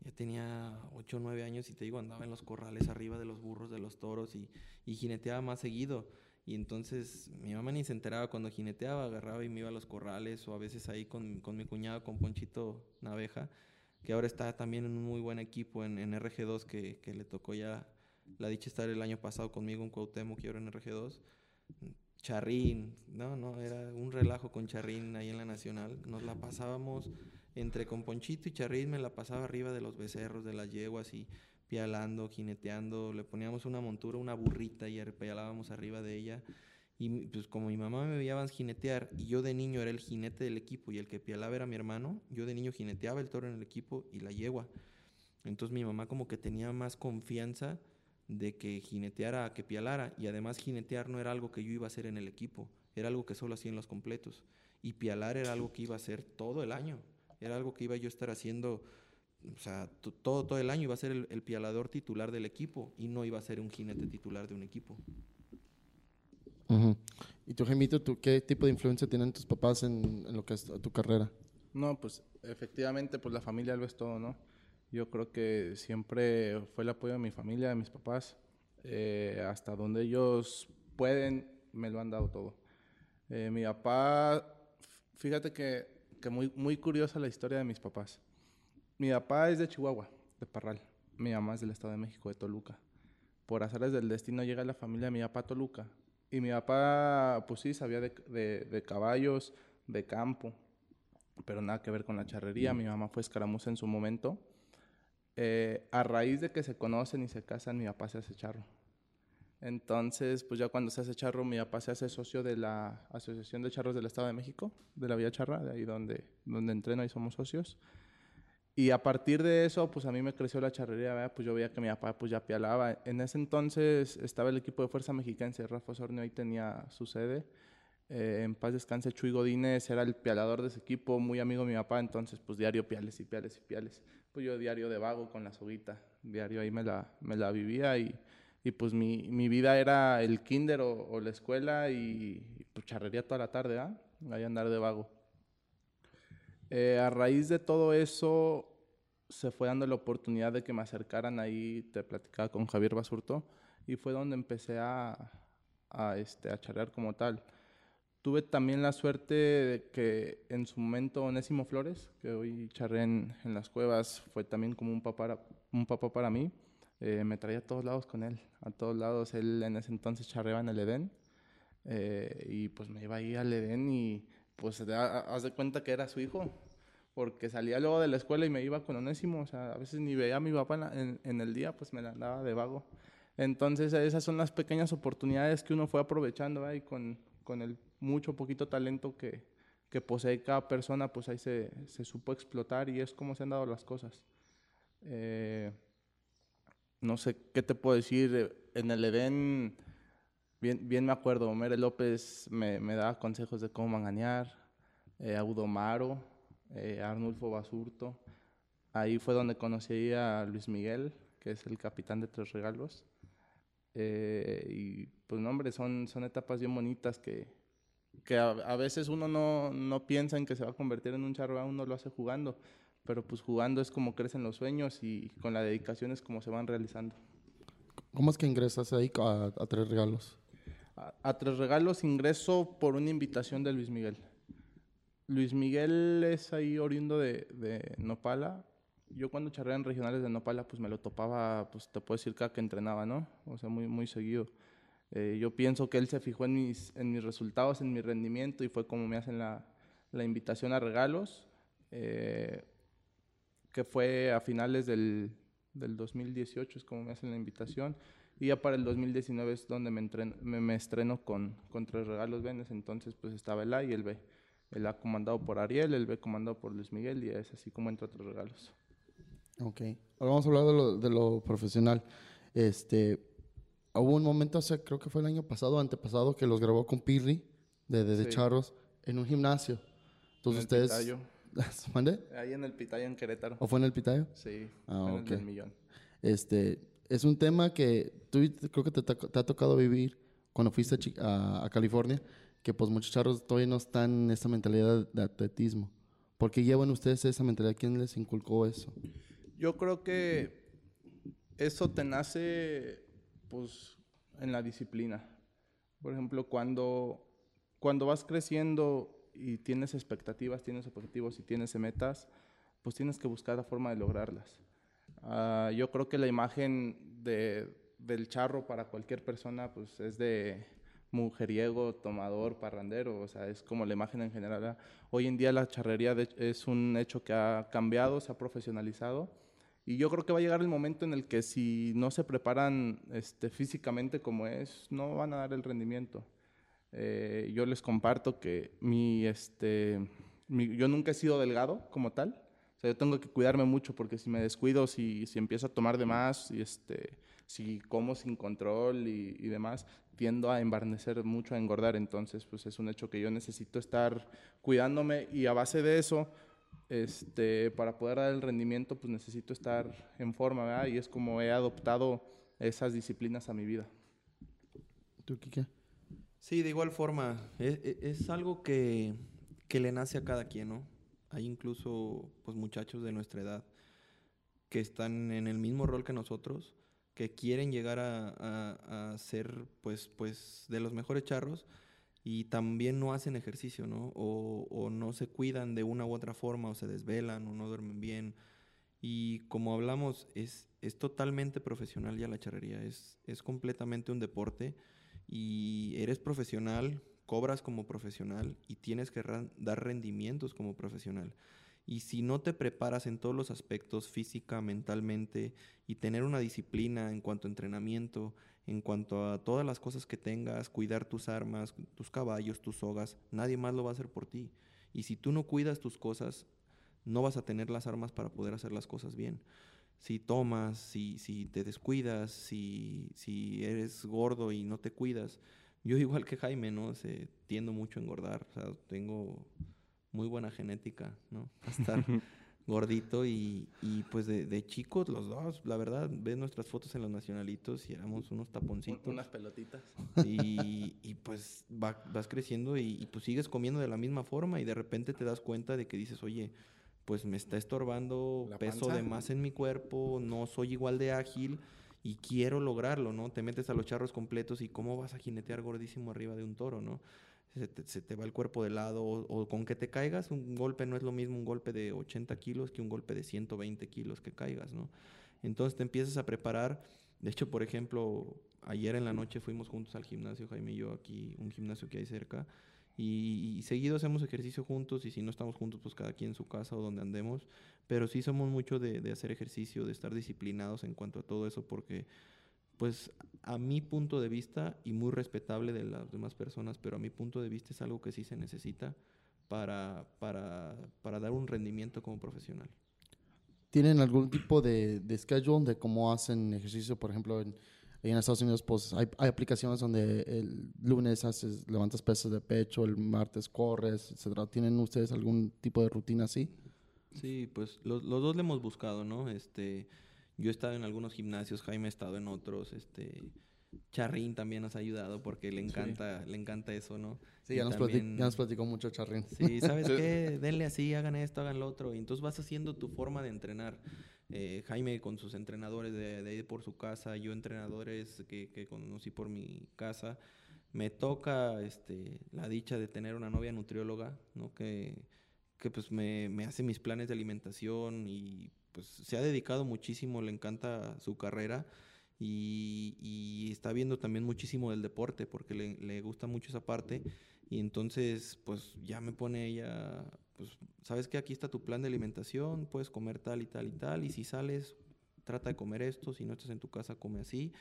Ya tenía 8 o 9 años y te digo, andaba en los corrales arriba de los burros, de los toros y, y jineteaba más seguido. Y entonces mi mamá ni se enteraba cuando jineteaba, agarraba y me iba a los corrales o a veces ahí con, con mi cuñado, con Ponchito Naveja, que ahora está también en un muy buen equipo en, en RG2 que, que le tocó ya la dicha estar el año pasado conmigo en Cuauhtémoc y ahora en RG2. Charrín, no, no, era un relajo con Charrín ahí en la Nacional. Nos la pasábamos entre con Ponchito y Charrín, me la pasaba arriba de los becerros, de las yeguas y pialando, jineteando. Le poníamos una montura, una burrita y pialábamos arriba de ella. Y pues como mi mamá me veía jinetear y yo de niño era el jinete del equipo y el que pialaba era mi hermano, yo de niño jineteaba el toro en el equipo y la yegua. Entonces mi mamá como que tenía más confianza de que jineteara a que pialara. Y además jinetear no era algo que yo iba a hacer en el equipo, era algo que solo hacía en los completos. Y pialar era algo que iba a hacer todo el año, era algo que iba yo a estar haciendo, o sea, todo, todo el año iba a ser el, el pialador titular del equipo y no iba a ser un jinete titular de un equipo. Uh -huh. ¿Y tu Gemito, tú, qué tipo de influencia tienen tus papás en, en, lo que es tu carrera? No, pues efectivamente, pues la familia lo es todo, ¿no? Yo creo que siempre fue el apoyo de mi familia, de mis papás. Eh, hasta donde ellos pueden, me lo han dado todo. Eh, mi papá, fíjate que que muy, muy curiosa la historia de mis papás. Mi papá es de Chihuahua, de Parral. Mi mamá es del Estado de México, de Toluca. Por azares del destino llega la familia de mi papá a Toluca. Y mi papá, pues sí, sabía de, de, de caballos, de campo, pero nada que ver con la charrería. Mi mamá fue escaramuza en su momento. Eh, a raíz de que se conocen y se casan, mi papá se hace charro. Entonces, pues ya cuando se hace charro, mi papá se hace socio de la Asociación de Charros del Estado de México, de la Vía Charra, de ahí donde, donde entreno y somos socios. Y a partir de eso, pues a mí me creció la charrería, ¿verdad? pues yo veía que mi papá pues ya pialaba. En ese entonces estaba el equipo de Fuerza Mexiquense, Rafa Osornio ahí tenía su sede. Eh, en paz descanse Chuy Godínez, era el pialador de ese equipo, muy amigo de mi papá, entonces pues diario piales y piales y piales. Pues yo diario de vago con la soguita, diario ahí me la, me la vivía y y pues mi, mi vida era el kinder o, la escuela y, pues charrería toda la tarde, ¿ah? Ahí andar de vago. Eh, a raíz de todo eso se fue dando la oportunidad de que me acercaran ahí, te platicaba con Javier Basurto, y fue donde empecé a, a, este, a charrear como tal. Tuve también la suerte de que en su momento Onésimo Flores, que hoy charré en, en las cuevas, fue también como un papá, un papá para mí. Eh, me traía a todos lados con él, a todos lados. Él en ese entonces charreaba en el Edén eh, y pues me iba ahí al Edén y pues haz de cuenta que era su hijo, porque salía luego de la escuela y me iba con Onésimo, o sea, a veces ni veía a mi papá en, en el día, pues me la andaba de vago. Entonces esas son las pequeñas oportunidades que uno fue aprovechando y con, con el mucho poquito talento que, que posee cada persona, pues ahí se, se supo explotar y es como se han dado las cosas. Eh, no sé qué te puedo decir. Eh, en el Edén, bien, bien me acuerdo, Mere López me, me daba consejos de cómo manganear, eh, Audomaro, eh, Arnulfo Basurto. Ahí fue donde conocí a Luis Miguel, que es el capitán de Tres Regalos. Eh, y pues, no, hombre, son, son etapas bien bonitas que, que a, a, veces uno no, no piensa en que se va a convertir en un charro, uno lo hace jugando pero pues jugando es como crecen los sueños y con la dedicación es como se van realizando. ¿Cómo es que ingresas ahí a, a Tres Regalos? A, a, Tres Regalos ingreso por una invitación de Luis Miguel. Luis Miguel es ahí oriundo de, de Nopala. Yo cuando charré en regionales de Nopala, pues me lo topaba, pues te puedo decir que entrenaba, ¿no? O sea, muy, muy seguido. Eh, yo pienso que él se fijó en mis, en mis resultados, en mi rendimiento y fue como me hacen la, la invitación a regalos. Eh, que fue a finales del, del 2018, es como me hacen la invitación. Y ya para el 2019 es donde me, entreno, me, me estreno con, con, Tres Regalos Venes. Entonces, pues estaba el A y el B. El A comandado por Ariel, el B comandado por Luis Miguel, y es así como entra Tres Regalos. Ok. Ahora vamos a hablar de lo, de lo profesional. Este, hubo un momento, hace, creo que fue el año pasado, antepasado, que los grabó con Pirri, de, de, de sí. Charros, en un gimnasio. Entonces, ustedes. Pitayo. ¿Mande? Ahí en el Pitayo, en Querétaro. ¿O fue en el Pitayo? Sí, ah, en okay. el del millón. Este, es un tema que tú creo que te, te ha tocado vivir cuando fuiste a, a, California, que pues muchos charros todavía no están en esa mentalidad de atletismo. ¿Por qué llevan ustedes esa mentalidad? ¿Quién les inculcó eso? Yo creo que eso te nace pues en la disciplina. Por ejemplo, cuando, cuando vas creciendo y tienes expectativas, tienes objetivos y tienes metas, pues tienes que buscar la forma de lograrlas. Uh, yo creo que la imagen de, del charro para cualquier persona pues es de mujeriego, tomador, parrandero, o sea, es como la imagen en general. Hoy en día la charrería de, es un hecho que ha cambiado, se ha profesionalizado y yo creo que va a llegar el momento en el que si no se preparan este, físicamente como es, no van a dar el rendimiento. Eh, yo les comparto que mi, este, mi, yo nunca he sido delgado como tal. O sea, yo tengo que cuidarme mucho porque si me descuido, si, si empiezo a tomar de más, y este, si como sin control y, y, demás, tiendo a embarnecer mucho, a engordar. Entonces, pues es un hecho que yo necesito estar cuidándome y a base de eso, este, para poder dar el rendimiento, pues necesito estar en forma, ¿verdad? Y es como he adoptado esas disciplinas a mi vida. ¿Tú, Kike? Sí, de igual forma, es, es, algo que, que, le nace a cada quien, ¿no? Hay incluso pues, muchachos de nuestra edad que están en el mismo rol que nosotros, que quieren llegar a, a, a ser pues, pues, de los mejores charros y también no hacen ejercicio, ¿no? O, no se cuidan de una u otra forma, o se desvelan, o no duermen bien. Y como hablamos, es, es totalmente profesional ya la charrería, es, es completamente un deporte y eres profesional, cobras como profesional y tienes que dar rendimientos como profesional. Y si no te preparas en todos los aspectos, física, mentalmente, y tener una disciplina en cuanto a entrenamiento, en cuanto a todas las cosas que tengas, cuidar tus armas, tus caballos, tus sogas, nadie más lo va a hacer por ti. Y si tú no cuidas tus cosas, no vas a tener las armas para poder hacer las cosas bien. Si tomas, si, si te descuidas, si, si eres gordo y no te cuidas, yo igual que Jaime, ¿no? Se, tiendo mucho a engordar, o tengo muy buena genética, ¿no? A estar gordito y, y pues de, de, chicos los dos, la verdad, ves nuestras fotos en los nacionalitos y éramos unos taponcitos. Unas pelotitas. Y, y pues vas creciendo y, y, pues sigues comiendo de la misma forma y de repente te das cuenta de que dices, oye, pues me está estorbando peso de más en mi cuerpo, no soy igual de ágil y quiero lograrlo, ¿no? Te metes a los charros completos y cómo vas a jinetear gordísimo arriba de un toro, ¿no? Se te, va el cuerpo de lado o, con que te caigas, un golpe no es lo mismo un golpe de 80 kilos que un golpe de 120 kilos que caigas, ¿no? Entonces te empiezas a preparar. De hecho, por ejemplo, ayer en la noche fuimos juntos al gimnasio, Jaime y yo, aquí, un gimnasio que hay cerca, y, seguido hacemos ejercicio juntos y si no estamos juntos, pues cada quien en su casa o donde andemos, pero sí somos mucho de, de hacer ejercicio, de estar disciplinados en cuanto a todo eso, porque pues a mi punto de vista, y muy respetable de las demás personas, pero a mi punto de vista es algo que sí se necesita para, para, para dar un rendimiento como profesional. ¿Tienen algún tipo de, de schedule de cómo hacen ejercicio? Por ejemplo, en, en Estados Unidos, pues hay, hay, aplicaciones donde el lunes haces, levantas pesos de pecho, el martes corres, etcétera. ¿Tienen ustedes algún tipo de rutina así? Sí, pues los, los dos le hemos buscado, ¿no? Este, yo he estado en algunos gimnasios, Jaime ha estado en otros, este Charrín también nos ha ayudado porque le encanta, le encanta eso, ¿no? Sí, ya nos, platicó, mucho Charrín. Sí, ¿sabes qué? Denle así, hagan esto, hagan lo otro. Y entonces vas haciendo tu forma de entrenar. Eh, Jaime con sus entrenadores de, de, por su casa, yo entrenadores que, que, conocí por mi casa. Me toca este, la dicha de tener una novia nutrióloga, ¿no? Que, que pues me, me hace mis planes de alimentación y pues se ha dedicado muchísimo, le encanta su carrera y, está viendo también muchísimo del deporte porque le, gusta mucho esa parte. Y entonces pues ya me pone ella, pues sabes que aquí está tu plan de alimentación, puedes comer tal y tal y tal y si sales trata de comer esto, si no estás en tu casa come así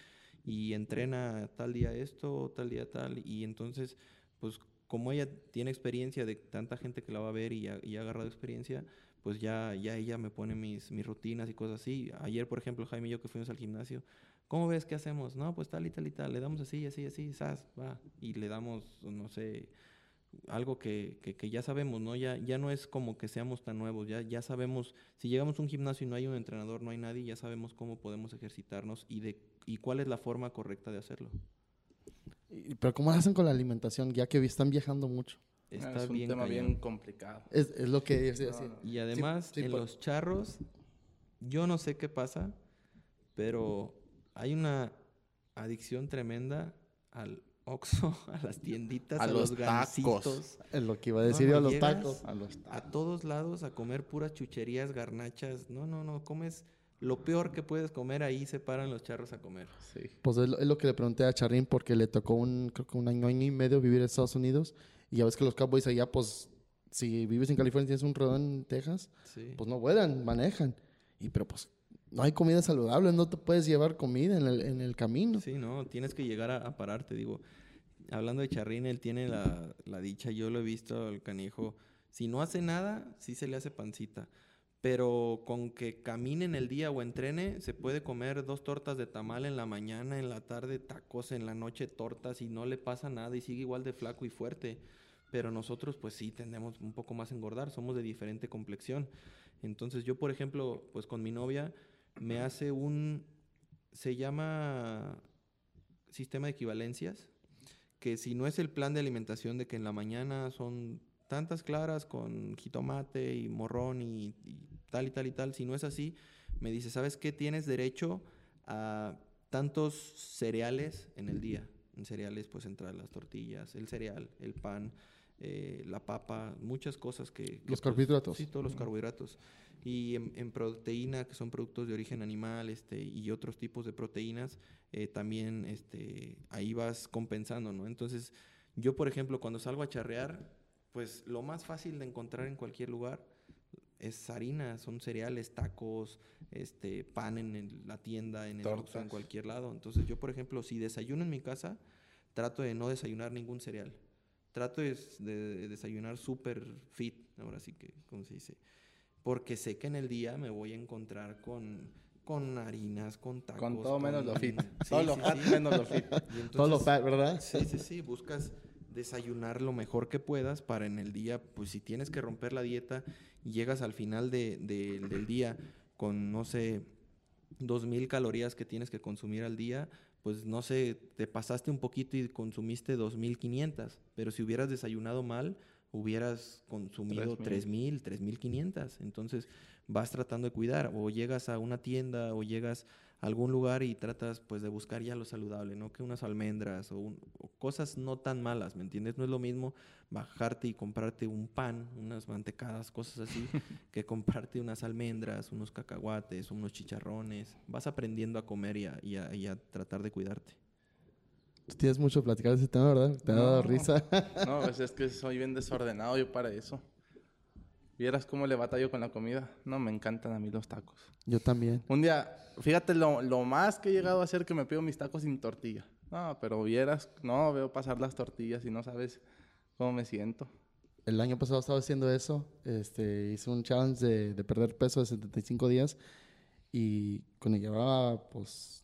y entrena tal día esto, tal día tal y entonces pues como ella tiene experiencia de tanta gente que la va a ver y, y ha agarrado experiencia, pues ya, ya ella me pone mis, mis rutinas y cosas así. Ayer, por ejemplo, Jaime y yo que fuimos al gimnasio, ¿cómo ves? ¿Qué hacemos? No, pues tal y tal y tal, le damos así, así, así, sas, va. Y le damos, no sé, algo que, que, ya sabemos, ¿no? Ya, ya no es como que seamos tan nuevos, ya, ya sabemos, si llegamos a un gimnasio y no hay un entrenador, no hay nadie, ya sabemos cómo podemos ejercitarnos y, de, y cuál es la forma correcta de hacerlo. Pero ¿cómo hacen con la alimentación? Ya que están viajando mucho. Está es un bien tema bien complicado. Es, es lo que decir. Y además, en pues. los charros, yo no sé qué pasa, pero hay una adicción tremenda al Oxxo, a las tienditas, a, los, tacos. Es lo que iba a decir a los tacos. A los tacos. A todos lados a comer puras chucherías, garnachas. No, no, no, comes lo peor que puedes comer, ahí se paran los charros a comer. Sí. Pues es lo, que le pregunté a Charrín porque le tocó un, creo que un año y medio vivir en Estados Unidos y ya ves que los Cowboys allá, pues, si vives en California y tienes un rodón en Texas, pues no vuelan, manejan. Y pero pues no hay comida saludable, no te puedes llevar comida en el, en el camino. Sí, no, tienes que llegar a, a pararte, digo. Hablando de Charrín, él tiene la, la dicha, yo lo he visto al canijo, si no hace nada, sí se le hace pancita pero con que camine en el día o entrene, se puede comer dos tortas de tamal en la mañana, en la tarde tacos, en la noche tortas y no le pasa nada y sigue igual de flaco y fuerte. Pero nosotros pues sí tendemos un poco más a engordar, somos de diferente complexión. Entonces yo, por ejemplo, pues con mi novia me hace un, se llama sistema de equivalencias, que si no es el plan de alimentación de que en la mañana son tantas claras con jitomate y morrón y, tal y tal y tal. Si no es así, me dice, ¿sabes qué? Tienes derecho a tantos cereales en el día. En cereales pues entran las tortillas, el cereal, el pan, eh, la papa, muchas cosas que... que, Los pues, carbohidratos. sí, todos los carbohidratos. Y en, en proteína, que son productos de origen animal este, y otros tipos de proteínas, eh, también este, ahí vas compensando, ¿no? Entonces, yo, por ejemplo, cuando salgo a charrear, pues lo más fácil de encontrar en cualquier lugar es harina, son cereales, tacos, este, pan en el- la tienda, en el Oxxo, en cualquier lado. Entonces, yo, por ejemplo, si desayuno en mi casa, trato de no desayunar ningún cereal. Trato de, de desayunar súper fit, ahora sí que, ¿cómo se dice? Porque sé que en el día me voy a encontrar con, con harinas, con tacos. Con todo menos lo fit. Sí, todo lo sí, fat sí. menos lo fit. Y Todo lo entonces- fat, ¿verdad? Sí, sí, sí, buscas desayunar lo mejor que puedas para en el día, pues si tienes que romper la dieta y llegas al final de- de- del día con, no sé, 2.000 calorías que tienes que consumir al día, pues no sé, te pasaste un poquito y consumiste 2.500, pero si hubieras desayunado mal, hubieras consumido 3,000. 3.000, 3.500. Entonces vas tratando de cuidar o llegas a una tienda o llegas algún lugar y tratas pues de buscar ya lo saludable, ¿no? Que unas almendras o, un- o cosas no tan malas, ¿me entiendes? No es lo mismo bajarte y comprarte un pan, unas mantecadas, cosas así, que comprarte unas almendras, unos cacahuates, unos chicharrones. Vas aprendiendo a comer y a, y a- y a tratar de cuidarte. Tú tienes mucho platicar de ese tema, ¿verdad? Te ha dado No. risa. No, pues es que soy bien desordenado yo para eso. ¿Vieras cómo le batallo con la comida? No, me encantan a mí los tacos. Yo también. Un día, fíjate lo, lo más que he llegado a hacer que me pido mis tacos sin tortilla. No, pero vieras, no, veo pasar las tortillas y no sabes cómo me siento. El año pasado estaba haciendo eso. Este, hice un challenge de, de perder peso de 75 días. Y cuando llevaba, pues,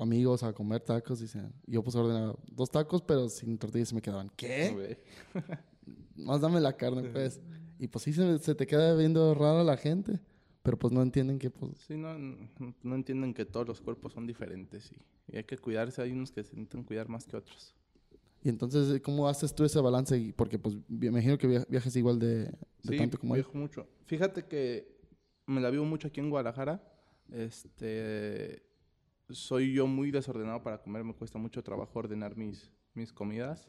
amigos a comer tacos, dicen, yo pues ordenaba dos tacos, pero sin tortillas se me quedaban. ¿Qué? Más dame la carne, pues. Y pues sí, se, se te queda viendo rara la gente. Pero pues no entienden que, pues, Sí, no, no, no entienden que todos los cuerpos son diferentes y, y hay que cuidarse. Hay unos que se necesitan cuidar más que otros. Y entonces, ¿cómo haces tú ese balance? Porque, pues, me imagino que via- viajas igual de, de Sí, tanto como viajo mucho. Fíjate que me la vivo mucho aquí en Guadalajara. Este, soy yo muy desordenado para comer. Me cuesta mucho trabajo ordenar mis, mis comidas.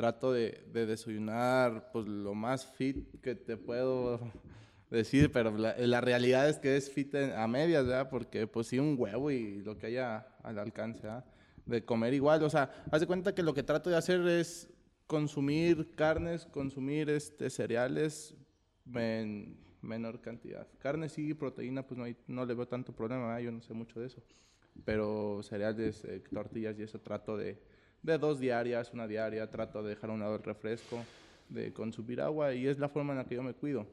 Trato de, de desayunar pues lo más fit que te puedo decir, pero la, la realidad es que es fit en- a medias, ¿verdad? Porque pues sí, un huevo y lo que haya al alcance, ¿verdad? De comer igual. O sea, haz de cuenta que lo que trato de hacer es consumir carnes, consumir este, cereales en menor cantidad. Carne sí, proteína, pues no, hay- no le veo tanto problema, ¿verdad? yo no sé mucho de eso. Pero cereales, eh, tortillas y eso trato de, de dos diarias, una diaria, trato de dejar a un lado el refresco, de consumir agua y es la forma en la que yo me cuido.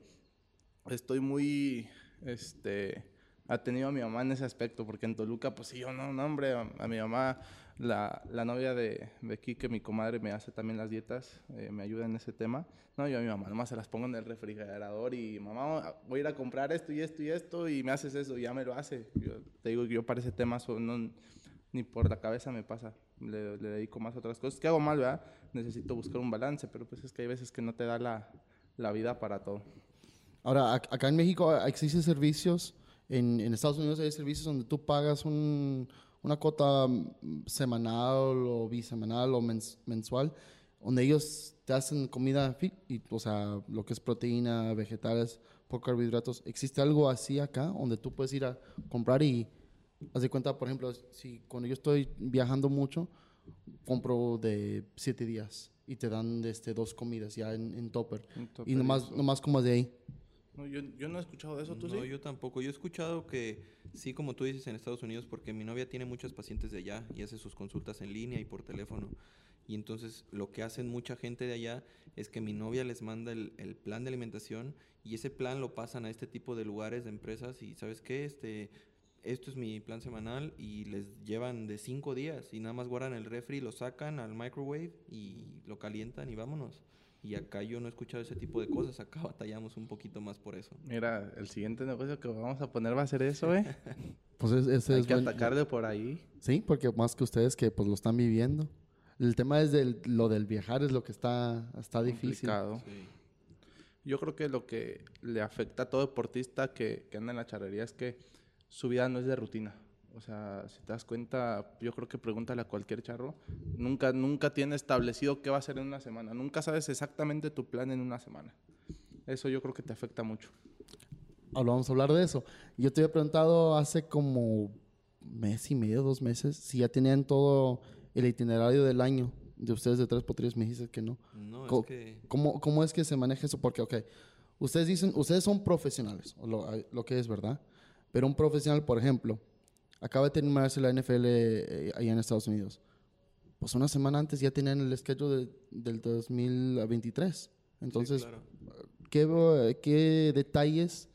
Estoy muy, este, atenido a mi mamá en ese aspecto, porque en Toluca, pues sí, yo no, no, hombre, a, mi mamá, la, la novia de, de que mi comadre me hace también las dietas, eh, me ayuda en ese tema. No, yo a mi mamá nomás se las pongo en el refrigerador y mamá, voy a ir a comprar esto y esto y esto y me haces eso y ya me lo hace. Yo te digo que yo para ese tema so- no, ni por la cabeza me pasa. Le, le dedico más a otras cosas. ¿Qué hago mal, verdad? Necesito buscar un balance, pero pues es que hay veces que no te da la, la vida para todo. Ahora, ac- acá en México ah, existen servicios, en, en Estados Unidos hay servicios donde tú pagas un- una cuota mm, semanal o bisemanal o mens- mensual, donde ellos te hacen comida fit, y, o sea, lo que es proteína, vegetales, por carbohidratos. ¿Existe algo así acá, donde tú puedes ir a comprar y, haz de cuenta, por ejemplo, si cuando yo estoy viajando mucho, compro de siete días y te dan este, dos comidas ya en, en topper. Y nomás, nomás como de ahí. No, yo, yo no he escuchado de eso, ¿tú no, sí? yo tampoco. Yo he escuchado que sí, como tú dices, en Estados Unidos, porque mi novia tiene muchos pacientes de allá y hace sus consultas en línea y por teléfono. Y entonces lo que hacen mucha gente de allá es que mi novia les manda el, el plan de alimentación y ese plan lo pasan a este tipo de lugares, de empresas y ¿sabes qué? Este, esto es mi plan semanal y les llevan de cinco días y nada más guardan el refri, lo sacan al microwave y lo calientan y vámonos. Y acá yo no he escuchado ese tipo de cosas, acá batallamos un poquito más por eso. Mira, el siguiente negocio que vamos a poner va a ser eso, ¿eh? Pues es- ese Hay es que buen- atacarle por ahí. Sí, porque más que ustedes que pues lo están viviendo. El tema es del, lo del viajar es lo que está, está difícil. Sí. Yo creo que lo que le afecta a todo deportista que, que anda en la charrería es que su vida no es de rutina. O sea, si te das cuenta, yo creo que pregúntale a cualquier charro. Nunca, nunca tiene establecido qué va a hacer en una semana. Nunca sabes exactamente tu plan en una semana. Eso yo creo que te afecta mucho. Ahora vamos a hablar de eso. Yo te había preguntado hace como mes y medio, dos meses, si ya tenían todo el itinerario del año de ustedes de Tres Potrillos. Me dijiste que no. No, Co- es que... ¿Cómo, ¿Cómo es que se maneja eso? Porque, ok, ustedes dicen, ustedes son profesionales, lo que es verdad. Pero un profesional, por ejemplo, acaba de terminarse la NFL eh, allá en Estados Unidos. Pues una semana antes ya tenían el schedule de- del 2023. Entonces, Sí, claro. ¿qué, eh, ¿qué detalles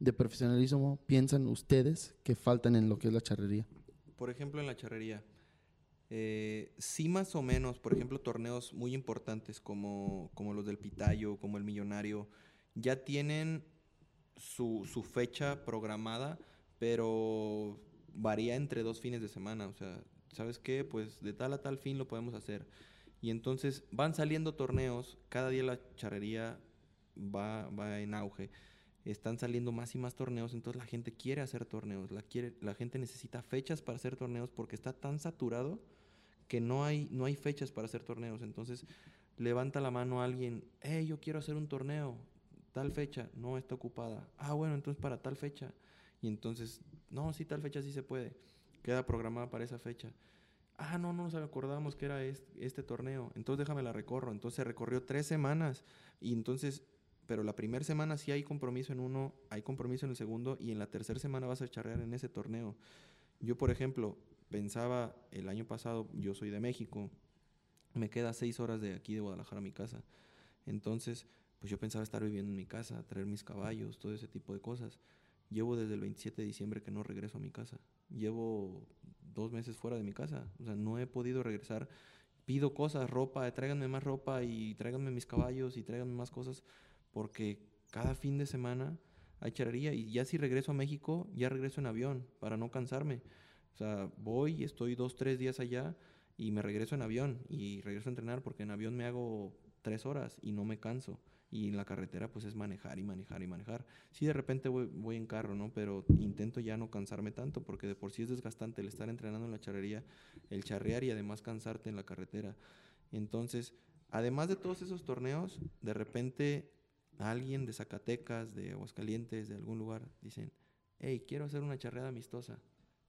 de profesionalismo piensan ustedes que faltan en lo que es la charrería? Por ejemplo, en la charrería. eh, sí más o menos, por ejemplo, torneos muy importantes como, como los del Pitayo, como el Millonario, ya tienen su, fecha programada, pero varía entre dos fines de semana. O sea, ¿sabes qué? Pues de tal a tal fin lo podemos hacer. Y entonces van saliendo torneos, cada día la charrería va, va en auge. Están saliendo más y más torneos, entonces la gente quiere hacer torneos, la, quiere, la gente necesita fechas para hacer torneos porque está tan saturado que no hay, no hay fechas para hacer torneos. Entonces levanta la mano alguien, hey, yo quiero hacer un torneo, tal fecha, no está ocupada. Ah, bueno, entonces para tal fecha. Y entonces, no, sí, tal fecha sí se puede. Queda programada para esa fecha. Ah, no, no nos acordamos que era es- este, torneo. Entonces déjame la recorro. Entonces recorrió tres semanas. Y entonces, pero la primera semana sí hay compromiso en uno, hay compromiso en el segundo, y en la tercera semana vas a charrear en ese torneo. Yo, por ejemplo, pensaba el año pasado, yo soy de México, me queda seis horas de aquí de Guadalajara a mi casa. Entonces, pues yo pensaba estar viviendo en mi casa, traer mis caballos, todo ese tipo de cosas. Llevo desde el 27 de diciembre que no regreso a mi casa. Llevo dos meses fuera de mi casa. O sea, no he podido regresar. Pido cosas, ropa, tráiganme más ropa y tráiganme mis caballos y tráiganme más cosas. Porque cada fin de semana hay charrería. Y ya si regreso a México, ya regreso en avión para no cansarme. O sea, voy, estoy dos, tres días allá y me regreso en avión. Y regreso a entrenar porque en avión me hago tres horas y no me canso. Y en la carretera pues es manejar y manejar y manejar. Sí, de repente voy, en carro, ¿no? Pero intento ya no cansarme tanto porque de por sí es desgastante el estar entrenando en la charrería, el charrear y además cansarte en la carretera. Entonces, además de todos esos torneos, de repente alguien de Zacatecas, de Aguascalientes, de algún lugar, dicen, hey, quiero hacer una charreada amistosa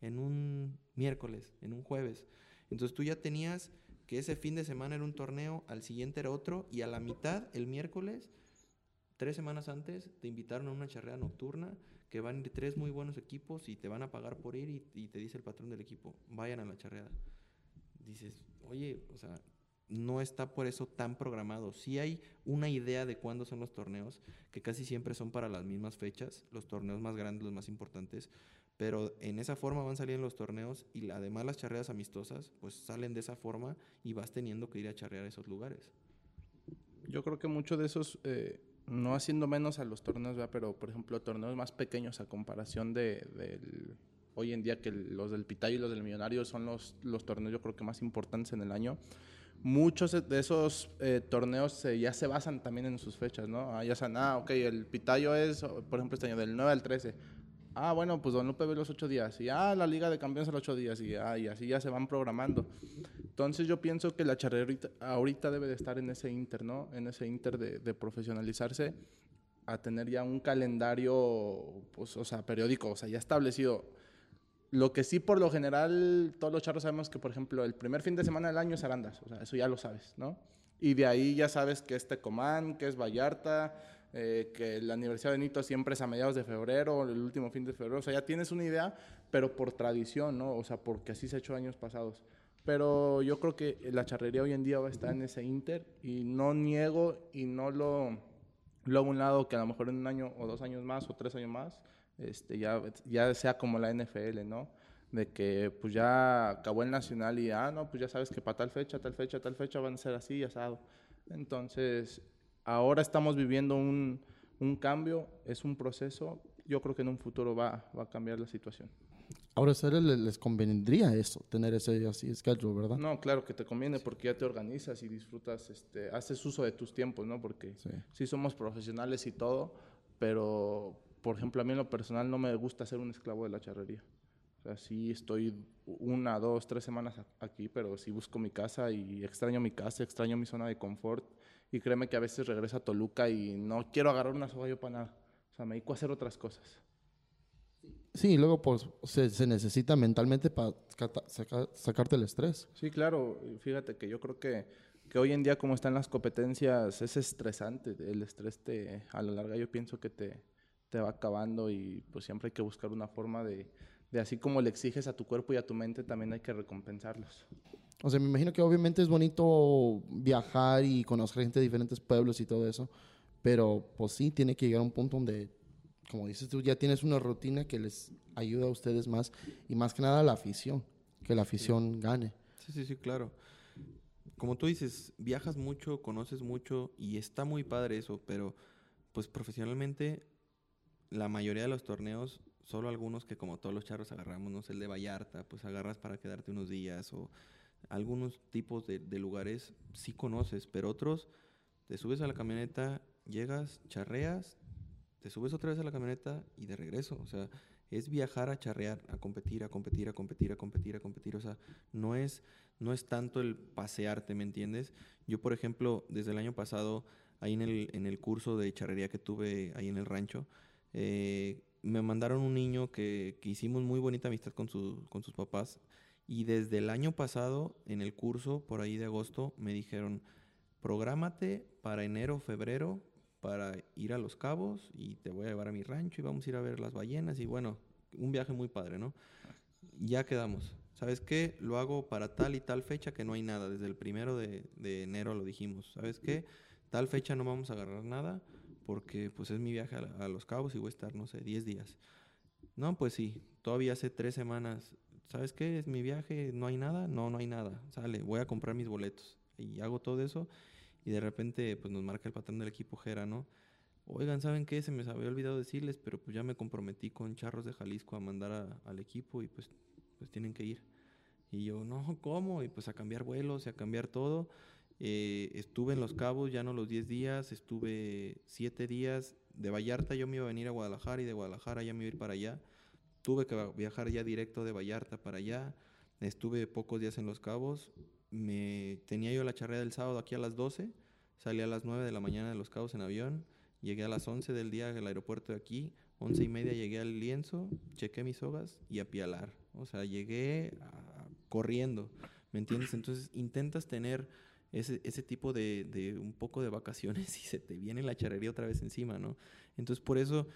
en un miércoles, en un jueves. Entonces tú ya tenías que ese fin de semana era un torneo, al siguiente era otro, y a la mitad, el miércoles, tres semanas antes, te invitaron a una charreada nocturna, que van tres muy buenos equipos y te van a pagar por ir, y, y te dice el patrón del equipo, vayan a la charreada. Dices, oye, o sea, no está por eso tan programado. Sí hay una idea de cuándo son los torneos, que casi siempre son para las mismas fechas, los torneos más grandes, los más importantes, pero en esa forma van saliendo los torneos y además las charreadas amistosas, pues salen de esa forma y vas teniendo que ir a charrear esos lugares. Yo creo que mucho de esos, eh, no haciendo menos a los torneos, ¿verdad? pero por ejemplo, torneos más pequeños a comparación de, hoy en día que los del Pitayo y los del Millonario son los, los torneos yo creo que más importantes en el año. Muchos de esos eh, torneos eh, ya se basan también en sus fechas, ¿no? Ah, ya saben, ah, ok, el Pitayo es, por ejemplo, este año del 9 al 13. Ah, bueno, pues Don Lupe ve los ocho días. Y ah, la Liga de Campeones los ocho días. Y, ah, y así ya se van programando. Entonces yo pienso que la charrería ahorita, debe de estar en ese inter, ¿no? En ese inter de, de profesionalizarse a tener ya un calendario, pues, o sea, periódico, o sea, ya establecido. Lo que sí, por lo general, todos los charros sabemos que, por ejemplo, el primer fin de semana del año es Arandas, o sea, eso ya lo sabes, ¿no? Y de ahí ya sabes que es Tecomán, que es Vallarta, eh, que la Universidad de Nito siempre es a mediados de febrero, el último fin de febrero, o sea, ya tienes una idea, pero por tradición, ¿no? O sea, porque así se ha hecho años pasados. Pero yo creo que la charrería hoy en día va a estar en ese inter y no niego y no lo, lo hago a un lado que a lo mejor en un año o dos años más o tres años más este, ya, ya sea como la NFL, ¿no? De que pues ya acabó el nacional y, ah, no, pues ya sabes que para tal fecha, tal fecha, tal fecha van a ser así, asado. Entonces, ahora estamos viviendo un, un cambio, es un proceso, yo creo que en un futuro va, va a cambiar la situación. Ahora a ustedes les, convendría eso, tener ese así schedule, ¿verdad? No, claro que te conviene porque ya te organizas y disfrutas, este, haces uso de tus tiempos, ¿no? Porque Sí. sí somos profesionales y todo, pero, por ejemplo, a mí en lo personal no me gusta ser un esclavo de la charrería. O sea, sí estoy una, dos, tres semanas aquí, pero sí busco mi casa y extraño mi casa, extraño mi zona de confort. Y créeme que a veces regreso a Toluca y no quiero agarrar una soga yo para nada. O sea, me dedico a hacer otras cosas. Sí, y luego pues se, se necesita mentalmente para sacarte el estrés. Sí, claro. Fíjate que yo creo que, que hoy en día como están las competencias es estresante. El estrés te, a la larga yo pienso que te, te va acabando y pues siempre hay que buscar una forma de, de así como le exiges a tu cuerpo y a tu mente, también hay que recompensarlos. O sea, me imagino que obviamente es bonito viajar y conocer gente de diferentes pueblos y todo eso, pero pues sí, tiene que llegar a un punto donde, como dices tú, ya tienes una rutina que les ayuda a ustedes más y más que nada la afición, que la afición gane. Sí, sí, sí, claro. Como tú dices, viajas mucho, conoces mucho y está muy padre eso, pero pues profesionalmente la mayoría de los torneos solo algunos que como todos los charros agarramos, no sé, el de Vallarta, pues agarras para quedarte unos días o algunos tipos de, lugares sí conoces, pero otros te subes a la camioneta, llegas, charreas, te subes otra vez a la camioneta y de regreso, o sea, es viajar a charrear, a competir, a competir, a competir, a competir, a competir, o sea, no es no es tanto el pasearte, ¿me entiendes? Yo, por ejemplo, desde el año pasado, ahí en el, en el curso de charrería que tuve ahí en el rancho, eh, me mandaron un niño que, que hicimos muy bonita amistad con, su, con sus papás. Y desde el año pasado, en el curso, por ahí de agosto, me dijeron, prográmate para enero, febrero, para ir a Los Cabos y te voy a llevar a mi rancho y vamos a ir a ver las ballenas. Y bueno, un viaje muy padre, ¿no? Ya quedamos. ¿Sabes qué? Lo hago para tal y tal fecha que no hay nada. Desde el primero de, de enero lo dijimos. ¿Sabes qué? Tal fecha no vamos a agarrar nada porque pues es mi viaje a, Los Cabos y voy a estar, no sé, 10 días. No, pues sí, todavía hace tres semanas. ¿Sabes qué? Es mi viaje, no hay nada. No, no hay nada. Sale, voy a comprar mis boletos. Y hago todo eso y de repente pues nos marca el patrón del equipo Jera, ¿no? Oigan, ¿saben qué? Se me había olvidado decirles, pero pues ya me comprometí con Charros de Jalisco a mandar al equipo y pues, pues tienen que ir. Y yo, no, ¿cómo? Y pues a cambiar vuelos y a cambiar todo. Eh, estuve en Los Cabos ya no los 10 días, estuve 7 días. De Vallarta yo me iba a venir a Guadalajara y de Guadalajara ya me iba a ir para allá. Tuve que viajar ya directo de Vallarta para allá. Estuve pocos días en Los Cabos. Me tenía yo la charrea del sábado aquí a las 12. Salí a las 9 de la mañana de Los Cabos en avión. Llegué a las 11 del día al aeropuerto de aquí. 11 y media llegué al lienzo, chequé mis sogas y a pialar. O sea, llegué corriendo. ¿Me entiendes? Entonces intentas tener ese, ese tipo de, de, un poco de vacaciones y se te viene la charrería otra vez encima, ¿no? Entonces, por eso,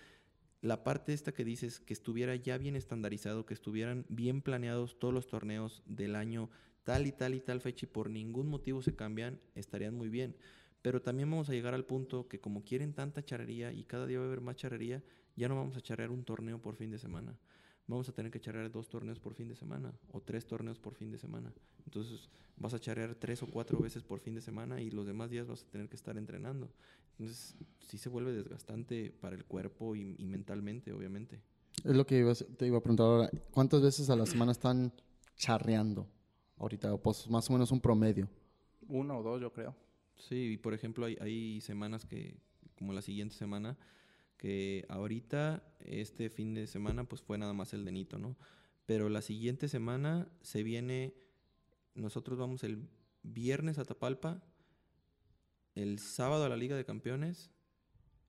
la parte esta que dices, que estuviera ya bien estandarizado, que estuvieran bien planeados todos los torneos del año, tal y tal y tal fecha y por ningún motivo se cambian, estarían muy bien. Pero también vamos a llegar al punto que como quieren tanta charrería y cada día va a haber más charrería, ya no vamos a charrear un torneo por fin de semana vamos a tener que charrear dos torneos por fin de semana o tres torneos por fin de semana. Entonces vas a charrear tres o cuatro veces por fin de semana y los demás días vas a tener que estar entrenando. Entonces sí se vuelve desgastante para el cuerpo y, mentalmente, obviamente. Es lo que te iba a preguntar ahora. ¿Cuántas veces a la semana están charreando ahorita? Pues más o menos un promedio. Uno o dos, yo creo. Sí, y por ejemplo hay, hay semanas que, como la siguiente semana, que ahorita, este fin de semana, pues fue nada más el denito, ¿no? Pero la siguiente semana se viene, nosotros vamos el viernes a Tapalpa, el sábado a la Liga de Campeones,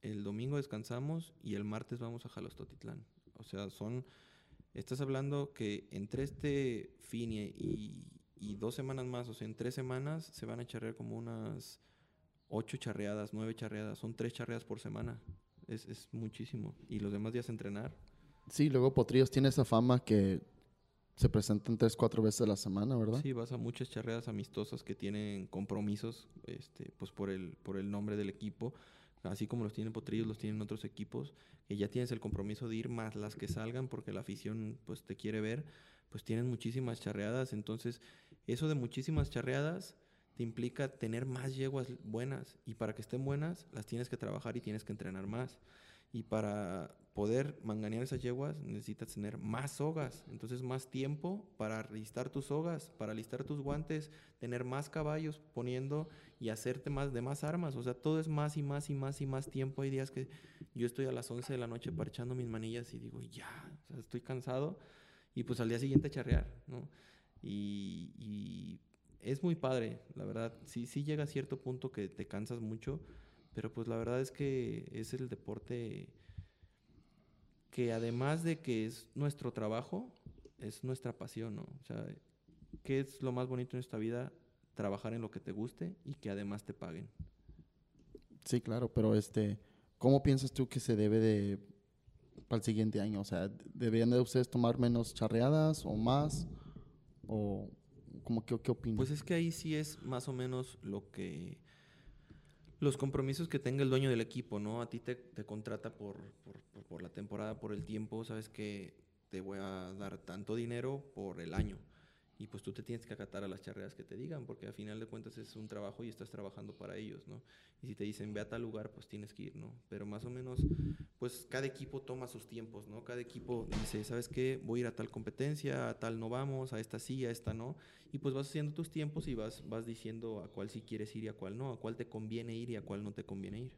el domingo descansamos y el martes vamos a Jalostotitlán. O sea, son, estás hablando que entre este fin y, y dos semanas más, o sea, en tres semanas se van a charrear como unas ocho charreadas, nueve charreadas, son tres charreadas por semana es, es muchísimo. Y los demás días entrenar. Sí, luego Potrillos tiene esa fama que se presentan tres, cuatro veces a la semana, ¿verdad? Sí, vas a muchas charreadas amistosas que tienen compromisos, este, pues por el, por el nombre del equipo. Así como los tienen Potrillos, los tienen otros equipos, que ya tienes el compromiso de ir más las que salgan porque la afición pues te quiere ver, pues tienen muchísimas charreadas. Entonces, eso de muchísimas charreadas te implica tener más yeguas buenas y para que estén buenas las tienes que trabajar y tienes que entrenar más. Y para poder manganear esas yeguas necesitas tener más sogas, entonces más tiempo para listar tus sogas, para listar tus guantes, tener más caballos poniendo y hacerte más de más armas, o sea, todo es más y más y más y más tiempo. Hay días que yo estoy a las 11 de la noche parchando mis manillas y digo, ya, o sea, estoy cansado y pues al día siguiente charrear, ¿no? Y, y es muy padre, la verdad. Sí, sí llega a cierto punto que te cansas mucho, pero pues la verdad es que es el deporte que además de que es nuestro trabajo, es nuestra pasión, ¿no? O sea, ¿qué es lo más bonito en esta vida? Trabajar en lo que te guste y que además te paguen. Sí, claro, pero este, ¿cómo piensas tú que se debe de para el siguiente año? O sea, ¿deberían de ustedes tomar menos charreadas o más? ¿O qué opinas? Pues es que ahí sí es más o menos lo que los compromisos que tenga el dueño del equipo, ¿no? A ti te, contrata por, por- por la temporada, por el tiempo, sabes que te voy a dar tanto dinero por el año. Y pues tú te tienes que acatar a las charreas que te digan, porque al final de cuentas es un trabajo y estás trabajando para ellos, ¿no? Y si te dicen ve a tal lugar, pues tienes que ir, ¿no? Pero más o menos, pues cada equipo toma sus tiempos, ¿no? Cada equipo dice, ¿sabes qué? Voy a ir a tal competencia, a tal no vamos, a esta sí, a esta no. Y pues vas haciendo tus tiempos y vas, vas diciendo a cuál sí quieres ir y a cuál no, a cuál te conviene ir y a cuál no te conviene ir.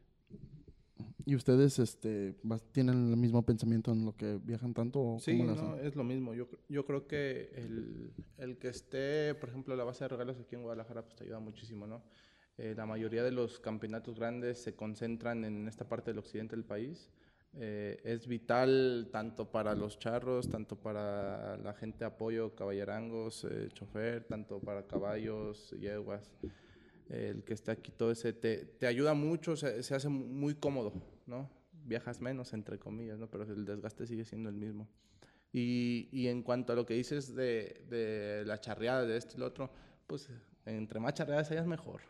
¿Y ustedes este, tienen el mismo pensamiento en lo que viajan tanto? O Sí, no, es lo mismo. Yo, yo creo que el, el que esté, por ejemplo, la base de regalos aquí en Guadalajara, pues te ayuda muchísimo, ¿no? Eh, la mayoría de los campeonatos grandes se concentran en esta parte del occidente del país. Eh, es vital tanto para los charros, tanto para la gente de apoyo, caballerangos, eh, chofer, tanto para caballos, yeguas. El que esté aquí, todo ese, te, te ayuda mucho, se, se hace muy cómodo, ¿no? Viajas menos, entre comillas, ¿no? Pero el desgaste sigue siendo el mismo. Y, y en cuanto a lo que dices de, de la charreada, de esto y lo otro, pues entre más charreadas hayas mejor.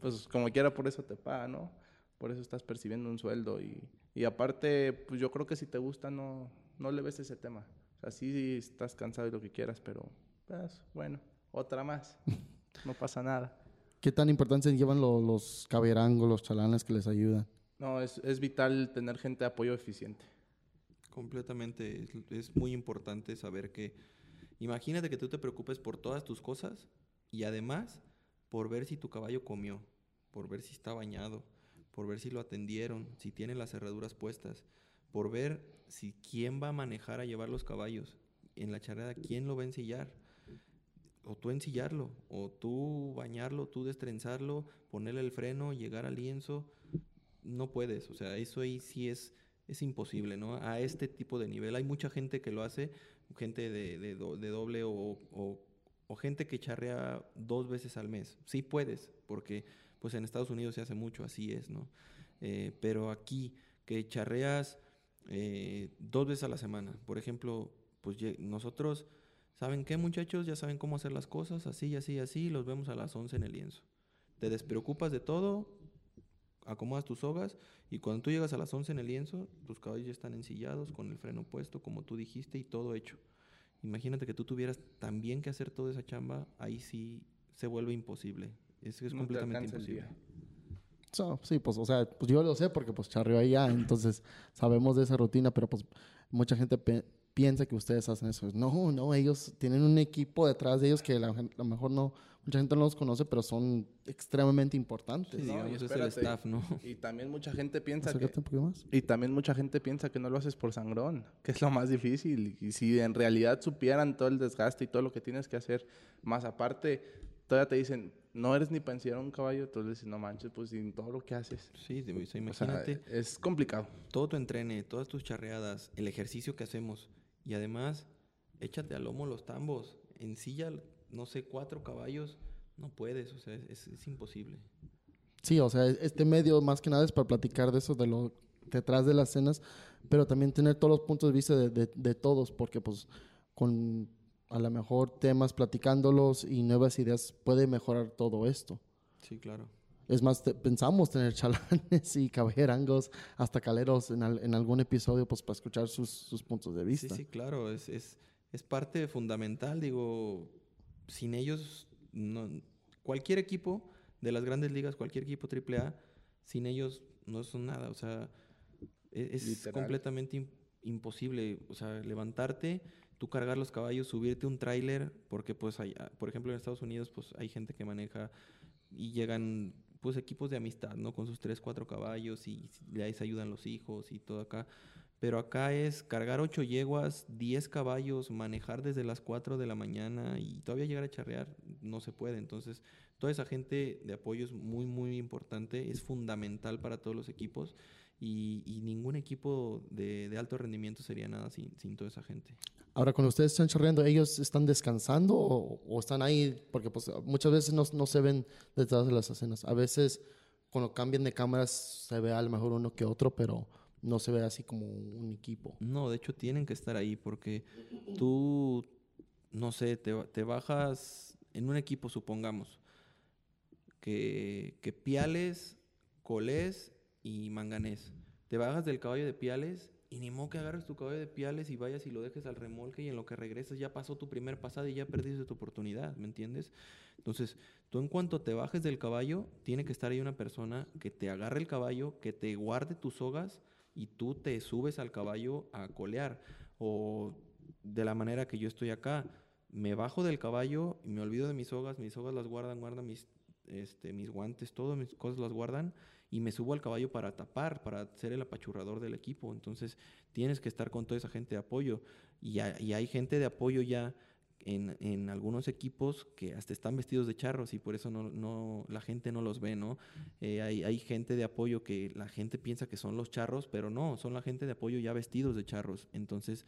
Pues como quiera, por eso te paga, ¿no? Por eso estás percibiendo un sueldo. Y, y aparte, pues yo creo que si te gusta, no, no le ves ese tema. O sea, sí estás cansado y lo que quieras, pero pues bueno, otra más. No pasa nada. ¿Qué tan importancia llevan lo- los caberangos, los chalanes que les ayudan? No, es, es vital tener gente de apoyo eficiente. Completamente. Es, muy importante saber que, imagínate que tú te preocupes por todas tus cosas y además por ver si tu caballo comió, por ver si está bañado, por ver si lo atendieron, si tiene las cerraduras puestas, por ver si quién va a manejar a llevar los caballos en la charreada, quién lo va a ensillar. O tú ensillarlo, o tú bañarlo, tú destrenzarlo, ponerle el freno, llegar al lienzo. No puedes, o sea, eso ahí sí es, es imposible, ¿no? A este tipo de nivel. Hay mucha gente que lo hace, gente de, de do- de doble o, o- gente que charrea dos veces al mes. Sí puedes, porque pues en Estados Unidos se hace mucho, así es, ¿no? Eh, pero aquí, que charreas eh, dos veces a la semana, por ejemplo, pues nosotros, ¿saben qué muchachos? Ya saben cómo hacer las cosas, así, así, así, los vemos a las 11 en el lienzo. Te despreocupas de todo, acomodas tus sogas y cuando tú llegas a las 11 en el lienzo, tus caballos ya están ensillados con el freno puesto, como tú dijiste, y todo hecho. Imagínate que tú tuvieras también que hacer toda esa chamba, ahí sí se vuelve imposible. Es, es No te completamente imposible. So, sí, pues, o sea, pues yo lo sé porque pues charreo allá, entonces sabemos de esa rutina, pero pues mucha gente piensa que ustedes hacen eso. No, no, ellos tienen un equipo detrás de ellos que la- a lo mejor no, mucha gente no los conoce, pero son extremadamente importantes. Sí, No, y digamos, es el staff, ¿no? Y también mucha gente piensa que, Acércate un poquito más. y también mucha gente piensa que no lo haces por sangrón, que es lo más difícil. Y si en realidad supieran todo el desgaste y todo lo que tienes que hacer, más aparte, todavía te dicen, no eres ni para un caballo, tú le dices, no manches, pues sin todo lo que haces. Sí, de- o sea, imagínate es complicado. todo tu entrene, todas tus charreadas, el ejercicio que hacemos y además échate al lomo los tambos, ensilla, no sé, cuatro caballos, no puedes, o sea, es, imposible. Sí, o sea, este medio más que nada es para platicar de eso, de lo detrás de las escenas, pero también tener todos los puntos de vista de, de- de todos, porque pues con a lo mejor temas platicándolos y nuevas ideas puede mejorar todo esto. Sí, claro. Es más, te- pensamos tener chalanes y caballerangos, hasta caleros en, al- en algún episodio, pues para escuchar sus, sus puntos de Sí, vista. sí, claro, es, es, es parte fundamental, digo, sin ellos, no, cualquier equipo de las grandes ligas, cualquier equipo AAA, sin ellos no son nada, o sea, e- es, Literal. completamente im- imposible, o sea, levantarte, tú cargar los caballos, subirte un tráiler, porque pues hay, ah, por ejemplo en Estados Unidos pues hay gente que maneja y llegan pues equipos de amistad, ¿no? Con sus tres, cuatro caballos y de ahí se ayudan los hijos y todo acá. Pero acá es cargar ocho yeguas, 10 caballos, manejar desde las 4 de la mañana y todavía llegar a charrear, no se puede. Entonces, toda esa gente de apoyo es muy, muy importante, es fundamental para todos los equipos y, y ningún equipo de, de, alto rendimiento sería nada sin, sin, toda esa gente. Ahora, cuando ustedes están charreando, ¿ellos están descansando o, o están ahí? Porque pues, muchas veces no, no, se ven detrás de las escenas. A veces, cuando cambian de cámaras, se ve a lo mejor uno que otro, pero no se ve así como un equipo. No, de hecho tienen que estar ahí porque tú, no sé, te, te bajas en un equipo, supongamos, que, que Piales, Colés y Manganés. Te bajas del caballo de Piales y ni modo que agarres tu caballo de Piales y vayas y lo dejes al remolque y en lo que regresas ya pasó tu primer pasada y ya perdiste tu oportunidad, ¿me entiendes? Entonces, tú en cuanto te bajes del caballo, tiene que estar ahí una persona que te agarre el caballo, que te guarde tus sogas y tú te subes al caballo a colear. O de la manera que yo estoy acá, me bajo del caballo y me olvido de mis sogas, mis sogas las guardan, guardan mis, este, mis guantes, todas mis cosas las guardan y me subo al caballo para tapar, para ser el apachurrador del equipo. Entonces tienes que estar con toda esa gente de apoyo. Y, y hay gente de apoyo ya en, en, algunos equipos que hasta están vestidos de charros y por eso no, no la gente no los ve, ¿no? Eh, hay, hay, gente de apoyo que la gente piensa que son los charros, pero no, son la gente de apoyo ya vestidos de charros. Entonces,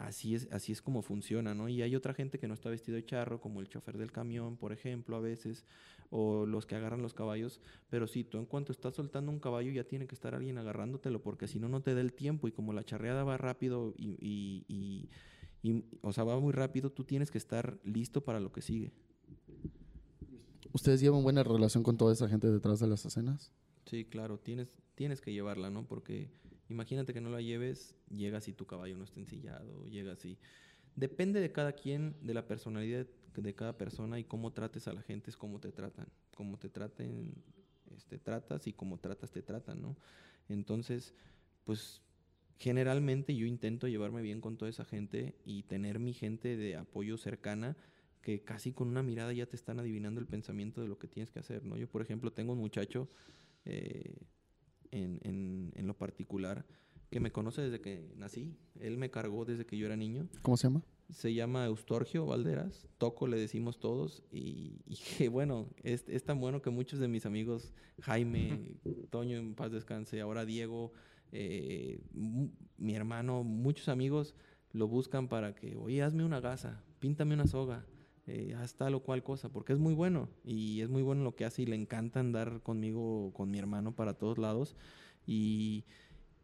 así es, así es como funciona, ¿no? Y hay otra gente que no está vestido de charro, como el chofer del camión, por ejemplo, a veces, o los que agarran los caballos. Pero sí, tú en cuanto estás soltando un caballo ya tiene que estar alguien agarrándotelo, porque si no, no te da el tiempo. Y como la charreada va rápido y, y, y y, o sea, va muy rápido, tú tienes que estar listo para lo que sigue. ¿Ustedes llevan buena relación con toda esa gente detrás de las escenas? Sí, claro, tienes, tienes que llevarla, ¿no? Porque imagínate que no la lleves, llegas y tu caballo no está ensillado, llegas y... Depende de cada quien, de la personalidad de cada persona y cómo trates a la gente es cómo te tratan. Cómo te traten, este, tratas y cómo tratas, te tratan, ¿no? Entonces, pues generalmente yo intento llevarme bien con toda esa gente y tener mi gente de apoyo cercana que casi con una mirada ya te están adivinando el pensamiento de lo que tienes que hacer, ¿no? Yo, por ejemplo, tengo un muchacho eh, en, en, en, lo particular que me conoce desde que nací. Él me cargó desde que yo era niño. ¿Cómo se llama? Se llama Eustorgio Valderas. Toco le decimos todos. Y, y que bueno, es, es, tan bueno que muchos de mis amigos, Jaime, Toño en paz descanse, ahora Diego, eh, mi hermano, muchos amigos lo buscan para que, oye, hazme una gasa, píntame una soga, eh, haz tal o cual cosa, porque es muy bueno y es muy bueno lo que hace y le encanta andar conmigo, con mi hermano para todos lados. Y,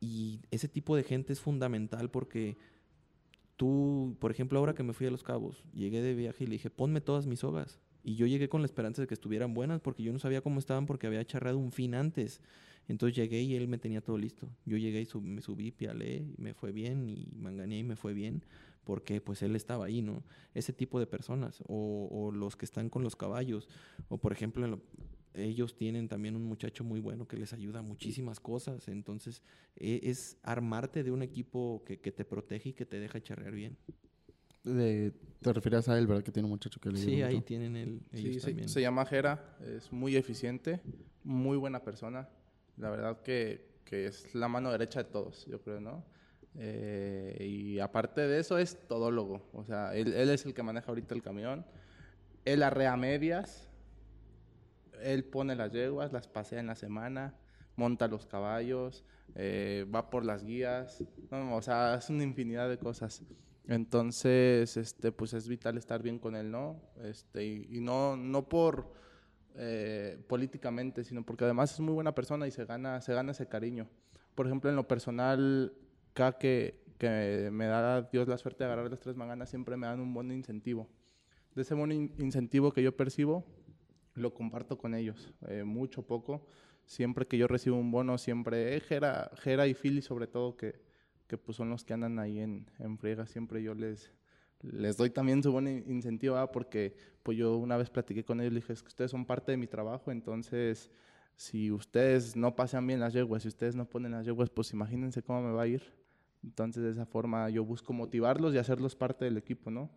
y ese tipo de gente es fundamental porque tú, por ejemplo, ahora que me fui a Los Cabos, llegué de viaje y le dije, ponme todas mis sogas. Y yo llegué con la esperanza de que estuvieran buenas porque yo no sabía cómo estaban porque había charrado un fin antes. Entonces llegué y él me tenía todo listo. Yo llegué y me subí, pialé, y me fue bien, y mangané y me fue bien, porque pues él estaba ahí, ¿no? Ese tipo de personas, o, o los que están con los caballos, o por ejemplo, lo, ellos tienen también un muchacho muy bueno que les ayuda a muchísimas cosas, entonces e, es armarte de un equipo que, que, te protege y que te deja charrear bien. De, te refieres a él, ¿verdad? Que tiene un muchacho que le Sí, ahí tienen el, ellos sí, también. Se, se llama Jera, es muy eficiente, muy buena persona, la verdad que, que, es la mano derecha de todos, yo creo, ¿no? Eh, y aparte de eso es todólogo, o sea, él, él, es el que maneja ahorita el camión, él arrea medias, él pone las yeguas, las pasea en la semana, monta los caballos, eh, va por las guías, no, o sea, es una infinidad de cosas. Entonces, este, pues es vital estar bien con él, ¿no? Este, y, no, no por eh, políticamente, sino porque además es muy buena persona y se gana, se gana ese cariño. Por ejemplo, en lo personal, cada que, que me da Dios la suerte de agarrar las tres manganas, siempre me dan un buen incentivo. De ese buen in incentivo que yo percibo, lo comparto con ellos, eh, mucho, poco. Siempre que yo recibo un bono, siempre, eh, Jera, Jera y Philly sobre todo, que, que pues son los que andan ahí en, en friega, siempre yo les, les doy también su buen incentivo, ¿eh? porque pues yo una vez platiqué con ellos, les dije, es que ustedes son parte de mi trabajo, entonces si ustedes no pasan bien las yeguas, si ustedes no ponen las yeguas, pues imagínense cómo me va a ir. Entonces de esa forma yo busco motivarlos y hacerlos parte del equipo, ¿no?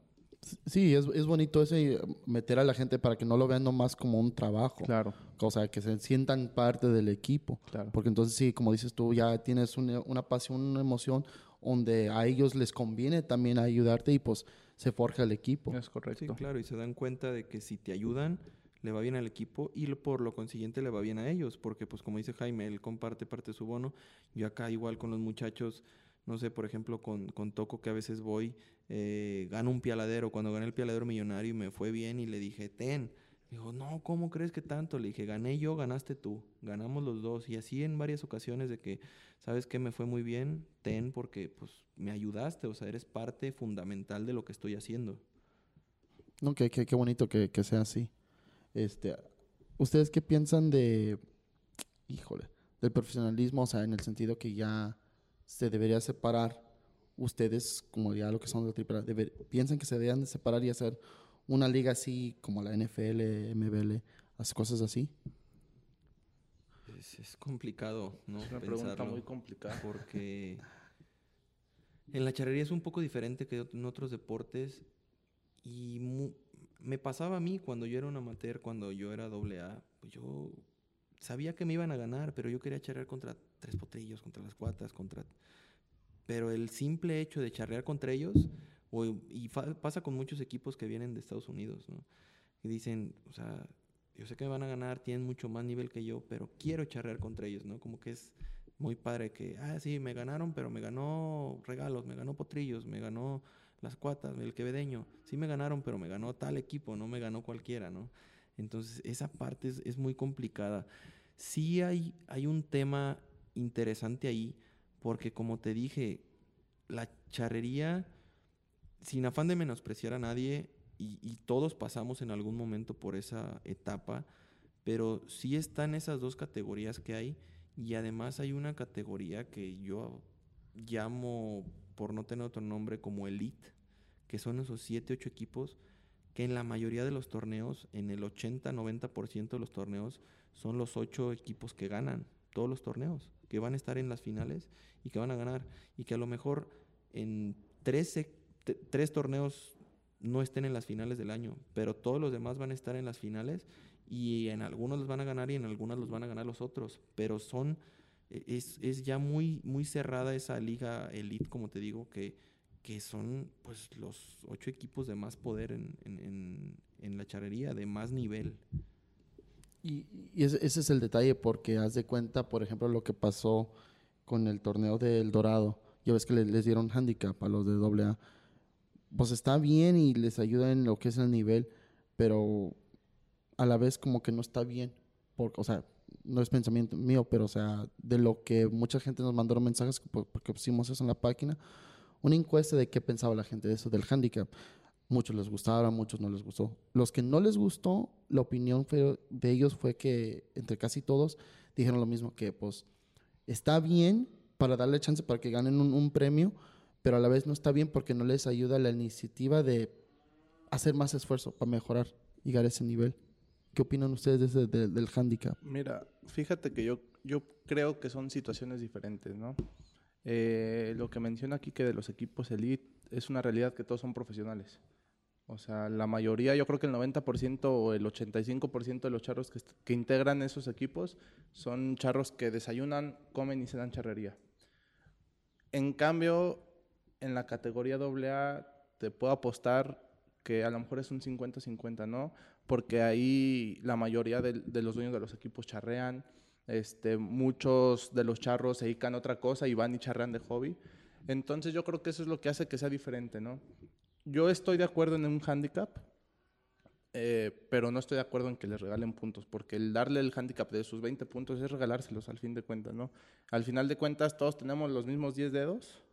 Sí, es, es bonito ese eh, meter a la gente para que no lo vean nomás como un trabajo. Claro, O sea, que se sientan parte del equipo. claro. Porque entonces sí, como dices tú, ya tienes una, una pasión, una emoción donde a ellos les conviene también ayudarte y pues se forja el equipo. Es correcto. Sí, claro, y se dan cuenta de que si te ayudan, le va bien al equipo y por lo consiguiente le va bien a ellos, porque pues como dice Jaime, él comparte parte de su bono. Yo acá igual con los muchachos, no sé, por ejemplo, con, con Toco que a veces voy, eh, gano un pialadero, cuando gané el pialadero millonario y me fue bien y le dije, ten. Dijo, no, ¿cómo crees que tanto? Le dije, gané yo, ganaste tú, ganamos los dos. Y así en varias ocasiones de que, ¿sabes qué? Me fue muy bien, ten, porque pues me ayudaste, o sea, eres parte fundamental de lo que estoy haciendo. No, qué, qué, qué bonito que, que sea así. Este, ¿Ustedes qué piensan de, híjole, del profesionalismo? O sea, en el sentido que ya se debería separar ustedes, como ya lo que son de triple deber- ¿piensan que se deberían de separar y hacer una liga así como la NFL, MBL, hacer cosas así? Es, es complicado, ¿no? Es una pregunta muy complicada. Porque en la charrería es un poco diferente que en otros deportes. Y mu- me pasaba a mí cuando yo era un amateur, cuando yo era doble A, pues yo sabía que me iban a ganar, pero yo quería charrear contra tres potrillos, contra las cuatas, contra... Pero el simple hecho de charrear contra ellos, o- y pasa con muchos equipos que vienen de Estados Unidos, ¿no? Y dicen, o sea, yo sé que me van a ganar, tienen mucho más nivel que yo, pero quiero charrear contra ellos, ¿no? Como que es muy padre que, ah, sí, me ganaron, pero me ganó regalos, me ganó potrillos, me ganó las cuatas, el quevedeño. Sí me ganaron, pero me ganó tal equipo, no me ganó cualquiera, ¿no? Entonces, esa parte es, es muy complicada. Sí hay, hay un tema interesante ahí, porque como te dije, la charrería, sin afán de menospreciar a nadie, y, todos pasamos en algún momento por esa etapa, pero sí están esas dos categorías que hay, y además hay una categoría que yo llamo, por no tener otro nombre, como elite, que son esos 7, 8 equipos que en la mayoría de los torneos, en el 80-90% de los torneos, son los 8 equipos que ganan todos los torneos, que van a estar en las finales y que van a ganar, y que a lo mejor en 13, t- tres torneos no estén en las finales del año, pero todos los demás van a estar en las finales y en algunos los van a ganar y en algunos los van a ganar los otros, pero son e- es, es ya muy muy cerrada esa liga elite, como te digo, que, que son pues los ocho equipos de más poder en, en, en- en la charrería, de más nivel. Y, y ese, ese es el detalle, porque haz de cuenta, por ejemplo, lo que pasó con el torneo del Dorado. Ya ves que le- les dieron handicap a los de AA. Pues está bien y les ayuda en lo que es el nivel, pero a la vez como que no está bien. Porque, o sea, no es pensamiento mío, pero o sea, de lo que mucha gente nos mandaron mensajes, por- porque pusimos eso en la página, una encuesta de qué pensaba la gente de eso, del handicap. Muchos les gustaba, muchos no les gustó. Los que no les gustó, la opinión fue- de ellos fue que entre casi todos dijeron lo mismo, que pues está bien para darle chance para que ganen un, premio, pero a la vez no está bien porque no les ayuda la iniciativa de hacer más esfuerzo para mejorar, llegar a ese nivel. ¿Qué opinan ustedes de ese- de- del handicap? Mira, fíjate que yo, yo creo que son situaciones diferentes, ¿no? Eh, lo que menciona aquí que de los equipos elite es una realidad que todos son profesionales. O sea, la mayoría, yo creo que el 90% o el 85% de los charros que, que integran esos equipos son charros que desayunan, comen y se dan charrería. En cambio, en la categoría AA te puedo apostar que a lo mejor es un 50-50, ¿no? Porque ahí la mayoría del- de, los dueños de los equipos charrean, este, muchos de los charros se dedican a otra cosa y van y charrean de hobby. Entonces yo creo que eso es lo que hace que sea diferente, ¿no? Yo estoy de acuerdo en un handicap, eh, pero no estoy de acuerdo en que les regalen puntos, porque el darle el handicap de sus 20 puntos es regalárselos al fin de cuentas, ¿no? Al final de cuentas todos tenemos los mismos 10 dedos.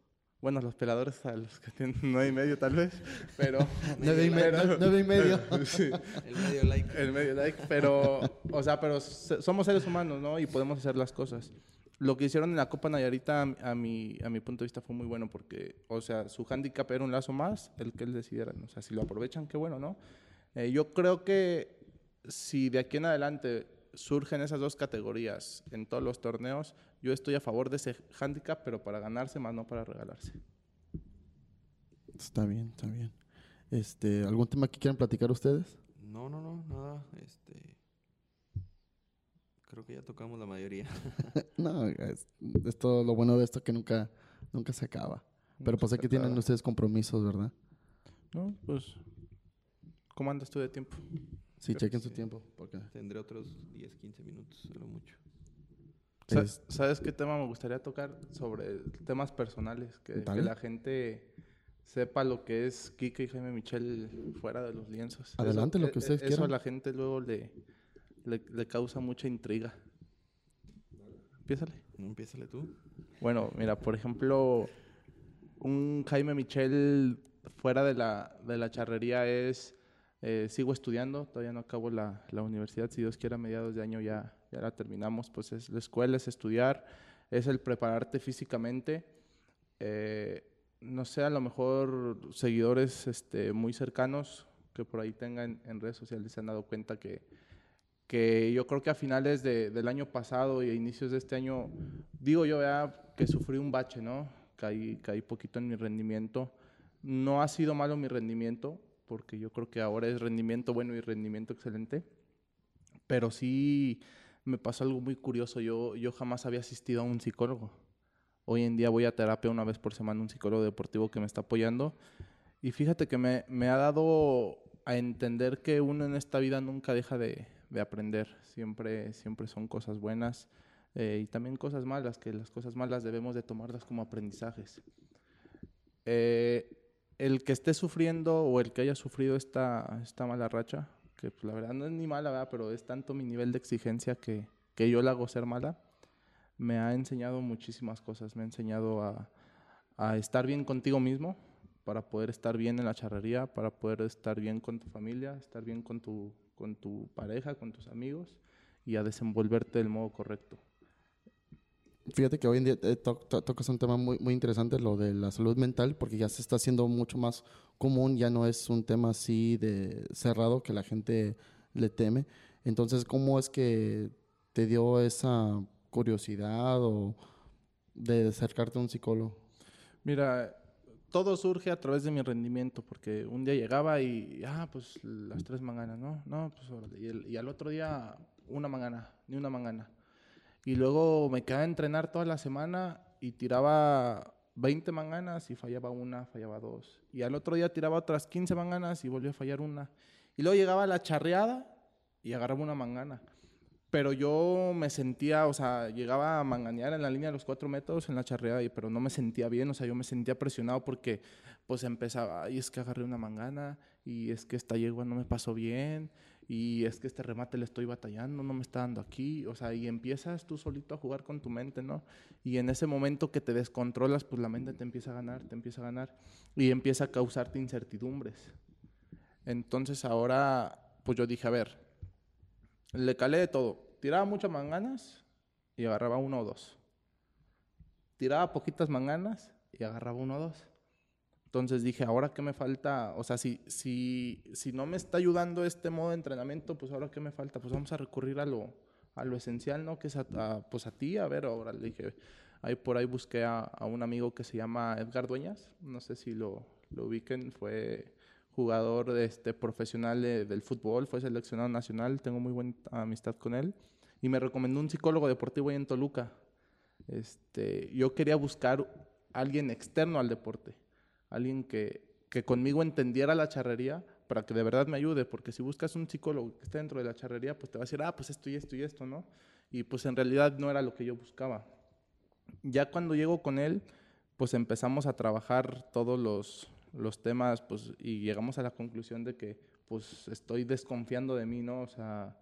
Bueno, los peladores a los que tienen 9 y medio tal vez, pero... Nueve y, me- pero- nueve y medio. Sí, El medio like. el medio like, pero, o sea, pero somos seres humanos, ¿no? Y podemos hacer las cosas. Lo que hicieron en la Copa Nayarita, a, a mi, a mi punto de vista, fue muy bueno porque, o sea, su handicap era un lazo más, el que él decidiera. ¿no? O sea, si lo aprovechan, qué bueno, ¿no? Eh, yo creo que si de aquí en adelante surgen esas dos categorías en todos los torneos, yo estoy a favor de ese handicap, pero para ganarse más, no para regalarse. Está bien, está bien. Este, ¿Algún tema que quieran platicar ustedes? No, no, no, nada. Este. Creo que ya tocamos la mayoría. no, es, es, todo lo bueno de esto que nunca, nunca se acaba. Pero pues aquí tienen ustedes compromisos, ¿verdad? No, pues. ¿Cómo andas tú de tiempo? Sí, chequen su tiempo. Porque... Tendré otros 10, 15 minutos, solo mucho. ¿Sabes qué tema me gustaría tocar? Sobre temas personales. Que, que, la gente sepa lo que es Kike y Jaime Michel fuera de los lienzos. Adelante, lo que ustedes quieran. Eso a la gente luego le, le, causa mucha intriga. Empiézale. No, empiézale tú. Bueno, mira, por ejemplo, un Jaime Michel fuera de la, de la charrería es, eh, sigo estudiando, todavía no acabo la, la, universidad, si Dios quiere a mediados de año ya, ya la terminamos, pues es la escuela, es estudiar, es el prepararte físicamente. Eh, no sé, a lo mejor seguidores este, muy cercanos que por ahí tengan en redes sociales se han dado cuenta que, que yo creo que a finales de, del año pasado y a inicios de este año, digo yo ya que sufrí un bache, ¿no? Caí, caí poquito en mi rendimiento. No ha sido malo mi rendimiento, porque yo creo que ahora es rendimiento bueno y rendimiento excelente, pero sí me pasó algo muy curioso. Yo, yo jamás había asistido a un psicólogo. Hoy en día voy a terapia una vez por semana, un psicólogo deportivo que me está apoyando. Y fíjate que me, me ha dado a entender que uno en esta vida nunca deja de, de aprender. Siempre, siempre son cosas buenas eh, y también cosas malas, que las cosas malas debemos de tomarlas como aprendizajes. Eh, el que esté sufriendo o el que haya sufrido esta, esta mala racha, que pues, la verdad no es ni mala, pero es tanto mi nivel de exigencia que, que yo la hago ser mala, me ha enseñado muchísimas cosas. Me ha enseñado a, a estar bien contigo mismo, para poder estar bien en la charrería, para poder estar bien con tu familia, estar bien con tu, con tu pareja, con tus amigos y a desenvolverte del modo correcto. Fíjate que hoy en día eh, tocas un tema muy, muy interesante, lo de la salud mental, porque ya se está haciendo mucho más común, ya no es un tema así de cerrado que la gente le teme. Entonces, ¿cómo es que te dio esa curiosidad o de acercarte a un psicólogo? Mira, todo surge a través de mi rendimiento, porque un día llegaba y, ah, pues las tres manganas, ¿no? No, pues y, y, al otro día una mangana, ni una mangana. Y luego me quedaba a entrenar toda la semana y tiraba 20 manganas y fallaba una, fallaba dos. Y al otro día tiraba otras 15 manganas y volvió a fallar una. Y luego llegaba la charreada y agarraba una mangana pero yo me sentía, o sea, llegaba a manganear en la línea de los cuatro metros en la charreada, pero no me sentía bien, o sea, yo me sentía presionado porque pues empezaba, y es que agarré una mangana, y es que esta yegua no me pasó bien, y es que este remate le estoy batallando, no me está dando aquí, o sea, y empiezas tú solito a jugar con tu mente, ¿no? Y en ese momento que te descontrolas, pues la mente te empieza a ganar, te empieza a ganar, y empieza a causarte incertidumbres. Entonces ahora, pues yo dije, a ver, le calé de todo tiraba muchas manganas y agarraba uno o dos. Tiraba poquitas manganas y agarraba uno o dos. Entonces dije, ahora qué me falta, o sea, si, si, si no me está ayudando este modo de entrenamiento, pues ahora qué me falta, pues vamos a recurrir a lo, a lo esencial, ¿no? Que es a, pues a ti, a ver, ahora le dije, ahí por ahí busqué a, a, un amigo que se llama Edgar Dueñas, no sé si lo, lo ubiquen, fue jugador este, profesional del fútbol, fue seleccionado nacional, tengo muy buena amistad con él, y me recomendó un psicólogo deportivo ahí en Toluca. Este, yo quería buscar alguien externo al deporte, alguien que, que conmigo entendiera la charrería para que de verdad me ayude, porque si buscas un psicólogo que esté dentro de la charrería, pues te va a decir, ah, pues esto y esto y esto, ¿no? Y pues en realidad no era lo que yo buscaba. Ya cuando llego con él, pues empezamos a trabajar todos los, los temas pues, y llegamos a la conclusión de que pues estoy desconfiando de mí, ¿no? O sea,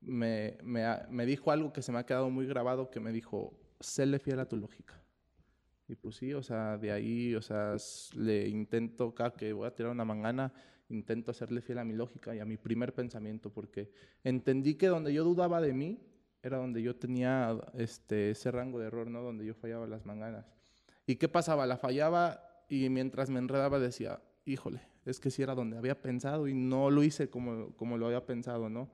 me, me, me dijo algo que se me ha quedado muy grabado, que me dijo, séle fiel a tu lógica. Y pues sí, o sea, de ahí, o sea, le intento, cada que voy a tirar una mangana, intento hacerle fiel a mi lógica y a mi primer pensamiento, porque entendí que donde yo dudaba de mí, era donde yo tenía este, ese rango de error, ¿no? Donde yo fallaba las manganas. ¿Y qué pasaba? La fallaba y mientras me enredaba decía, híjole, es que sí era donde había pensado y no lo hice como, como lo había pensado, ¿no?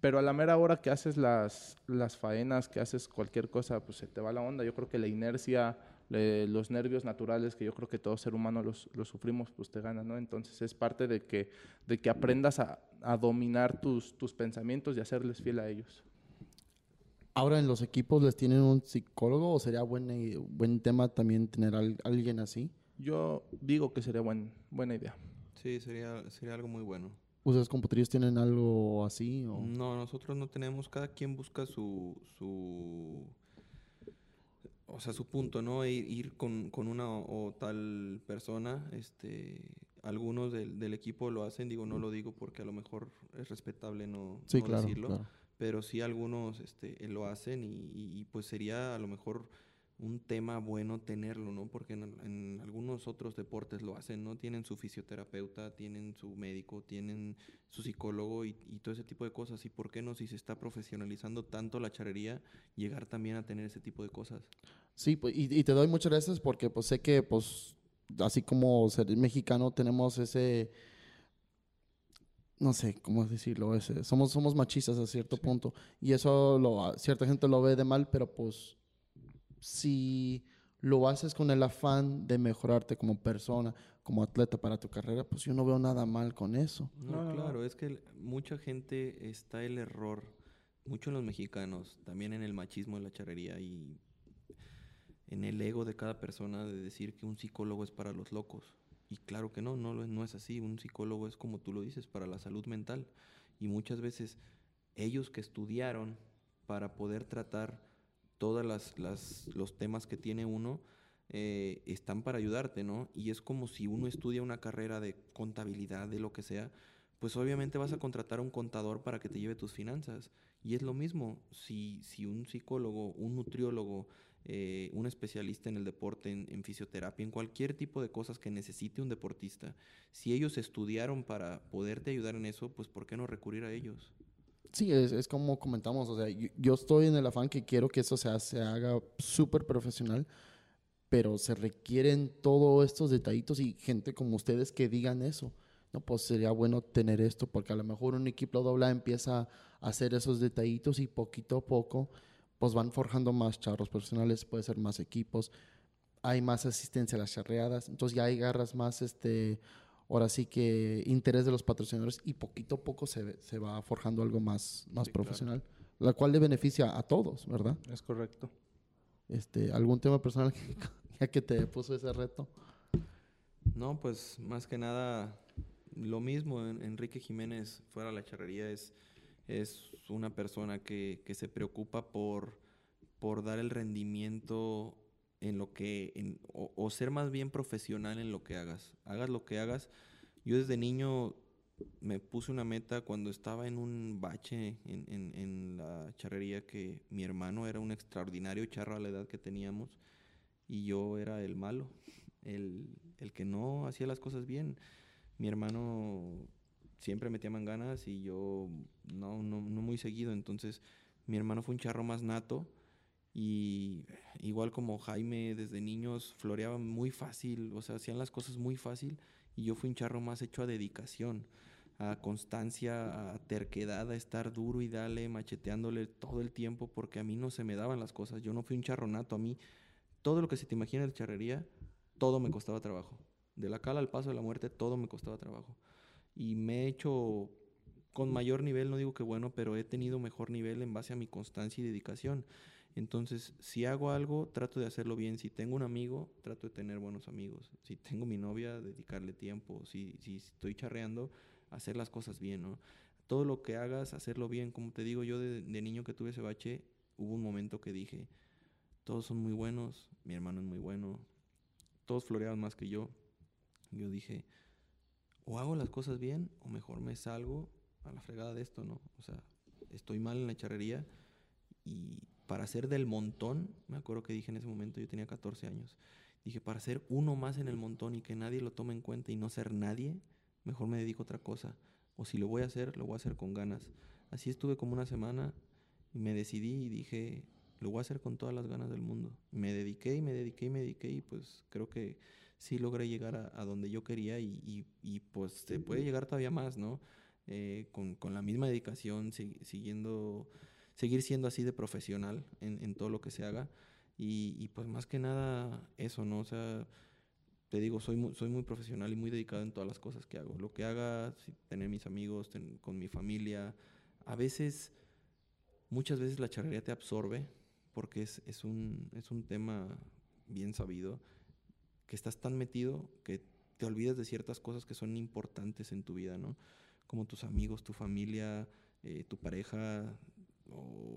Pero a la mera hora que haces las, las faenas, que haces cualquier cosa, pues se te va la onda. Yo creo que la inercia los nervios naturales que yo creo que todo ser humano los, los, sufrimos, pues te ganan, ¿no? Entonces es parte de que, de que aprendas a, a dominar tus, tus pensamientos y hacerles fiel a ellos. Ahora, ¿en los equipos les tienen un psicólogo o sería buen, buen tema también tener a alguien así? Yo digo que sería buen, buena idea. Sí, sería, sería algo muy bueno. ¿Ustedes computadores tienen algo así? O? No, nosotros no tenemos. Cada quien busca su, su o sea, su punto, ¿no? Ir, ir con, con, una o, tal persona. Este, algunos del, del, equipo lo hacen, digo, no lo digo porque a lo mejor es respetable no, sí, claro, decirlo pero sí algunos este, lo hacen y, pues sería a lo mejor un tema bueno tenerlo, ¿no? Porque en, algunos otros deportes lo hacen, ¿no? Tienen su fisioterapeuta, tienen su médico, tienen su psicólogo y, todo ese tipo de cosas. ¿Y por qué no, si se está profesionalizando tanto la charrería, llegar también a tener ese tipo de cosas? Sí, pues, y, y te doy muchas gracias porque pues sé que pues así como ser mexicano tenemos ese no sé cómo decirlo, ese, somos, somos machistas a cierto punto. Y eso lo, cierta gente lo ve de mal, pero pues si lo haces con el afán de mejorarte como persona, como atleta para tu carrera, pues yo no veo nada mal con eso. No, claro, es que mucha gente está el error, mucho en los mexicanos, también en el machismo de la charrería y en el ego de cada persona de decir que un psicólogo es para los locos. Y claro que no, no, no es así. Un psicólogo es como tú lo dices, para la salud mental. Y muchas veces ellos que estudiaron para poder tratar todos las, los temas que tiene uno, eh, están para ayudarte, ¿no? Y es como si uno estudia una carrera de contabilidad, de lo que sea, pues obviamente vas a contratar a un contador para que te lleve tus finanzas. Y es lo mismo, si, si un psicólogo, un nutriólogo, eh, un especialista en el deporte, en, fisioterapia, en cualquier tipo de cosas que necesite un deportista, si ellos estudiaron para poderte ayudar en eso, pues ¿por qué no recurrir a ellos? Sí, es, como comentamos, o sea, yo, estoy en el afán que quiero que eso se, se haga súper profesional, pero se requieren todos estos detallitos y gente como ustedes que digan eso. No, pues sería bueno tener esto, porque a lo mejor un equipo dobla empieza a hacer esos detallitos y poquito a poco pues van forjando más charros profesionales, puede ser más equipos, hay más asistencia a las charreadas, entonces ya hay garras más, este, ahora sí que interés de los patrocinadores y poquito a poco se, se va forjando algo más, más profesional, la cual le beneficia a todos, ¿verdad? Es correcto. Este, ¿Algún tema personal ya que te puso ese reto? No, pues más que nada lo mismo, Enrique Jiménez fuera de la charrería es es una persona que, se preocupa por, por dar el rendimiento en lo que, o, ser más bien profesional en lo que hagas. Hagas lo que hagas. Yo desde niño me puse una meta cuando estaba en un bache en, en, la charrería que mi hermano era un extraordinario charro a la edad que teníamos y yo era el malo, el, el que no hacía las cosas bien. Mi hermano siempre metía manganas y yo no, no, no muy seguido. Entonces mi hermano fue un charro más nato y igual como Jaime desde niños floreaba muy fácil, o sea, hacían las cosas muy fácil y yo fui un charro más hecho a dedicación, a constancia, a terquedad, a estar duro y dale, macheteándole todo el tiempo porque a mí no se me daban las cosas. Yo no fui un charro nato, a mí todo lo que se te imagina de charrería, todo me costaba trabajo. De la cala al paso de la muerte, todo me costaba trabajo y me he hecho con mayor nivel, no digo que bueno, pero he tenido mejor nivel en base a mi constancia y dedicación. Entonces, si hago algo, trato de hacerlo bien. Si tengo un amigo, trato de tener buenos amigos. Si tengo mi novia, dedicarle tiempo. Si, si estoy charreando, hacer las cosas bien, ¿no? Todo lo que hagas, hacerlo bien. Como te digo, yo de, de niño que tuve ese bache, hubo un momento que dije, todos son muy buenos, mi hermano es muy bueno, todos floreaban más que yo. Yo dije, o hago las cosas bien o mejor me salgo a la fregada de esto, ¿no? O sea, estoy mal en la charrería y para ser del montón, me acuerdo que dije en ese momento, yo tenía 14 años, dije, para ser uno más en el montón y que nadie lo tome en cuenta y no ser nadie, mejor me dedico a otra cosa. O si lo voy a hacer, lo voy a hacer con ganas. Así estuve como una semana y me decidí y dije, lo voy a hacer con todas las ganas del mundo. Me dediqué y me dediqué y me dediqué y pues creo que sí logré llegar a, donde yo quería y, pues se puede llegar todavía más, ¿no? Eh, con, con, la misma dedicación, siguiendo, seguir siendo así de profesional en, en, todo lo que se haga Y, y, pues más que nada eso, ¿no? O sea, te digo, soy muy, soy muy profesional y muy dedicado en todas las cosas que hago. Lo que haga, tener mis amigos, con mi familia. A veces, muchas veces la charrería te absorbe porque es, es, un, es un tema bien sabido, que estás tan metido que te olvidas de ciertas cosas que son importantes en tu vida, ¿no? Como tus amigos, tu familia, eh, tu pareja o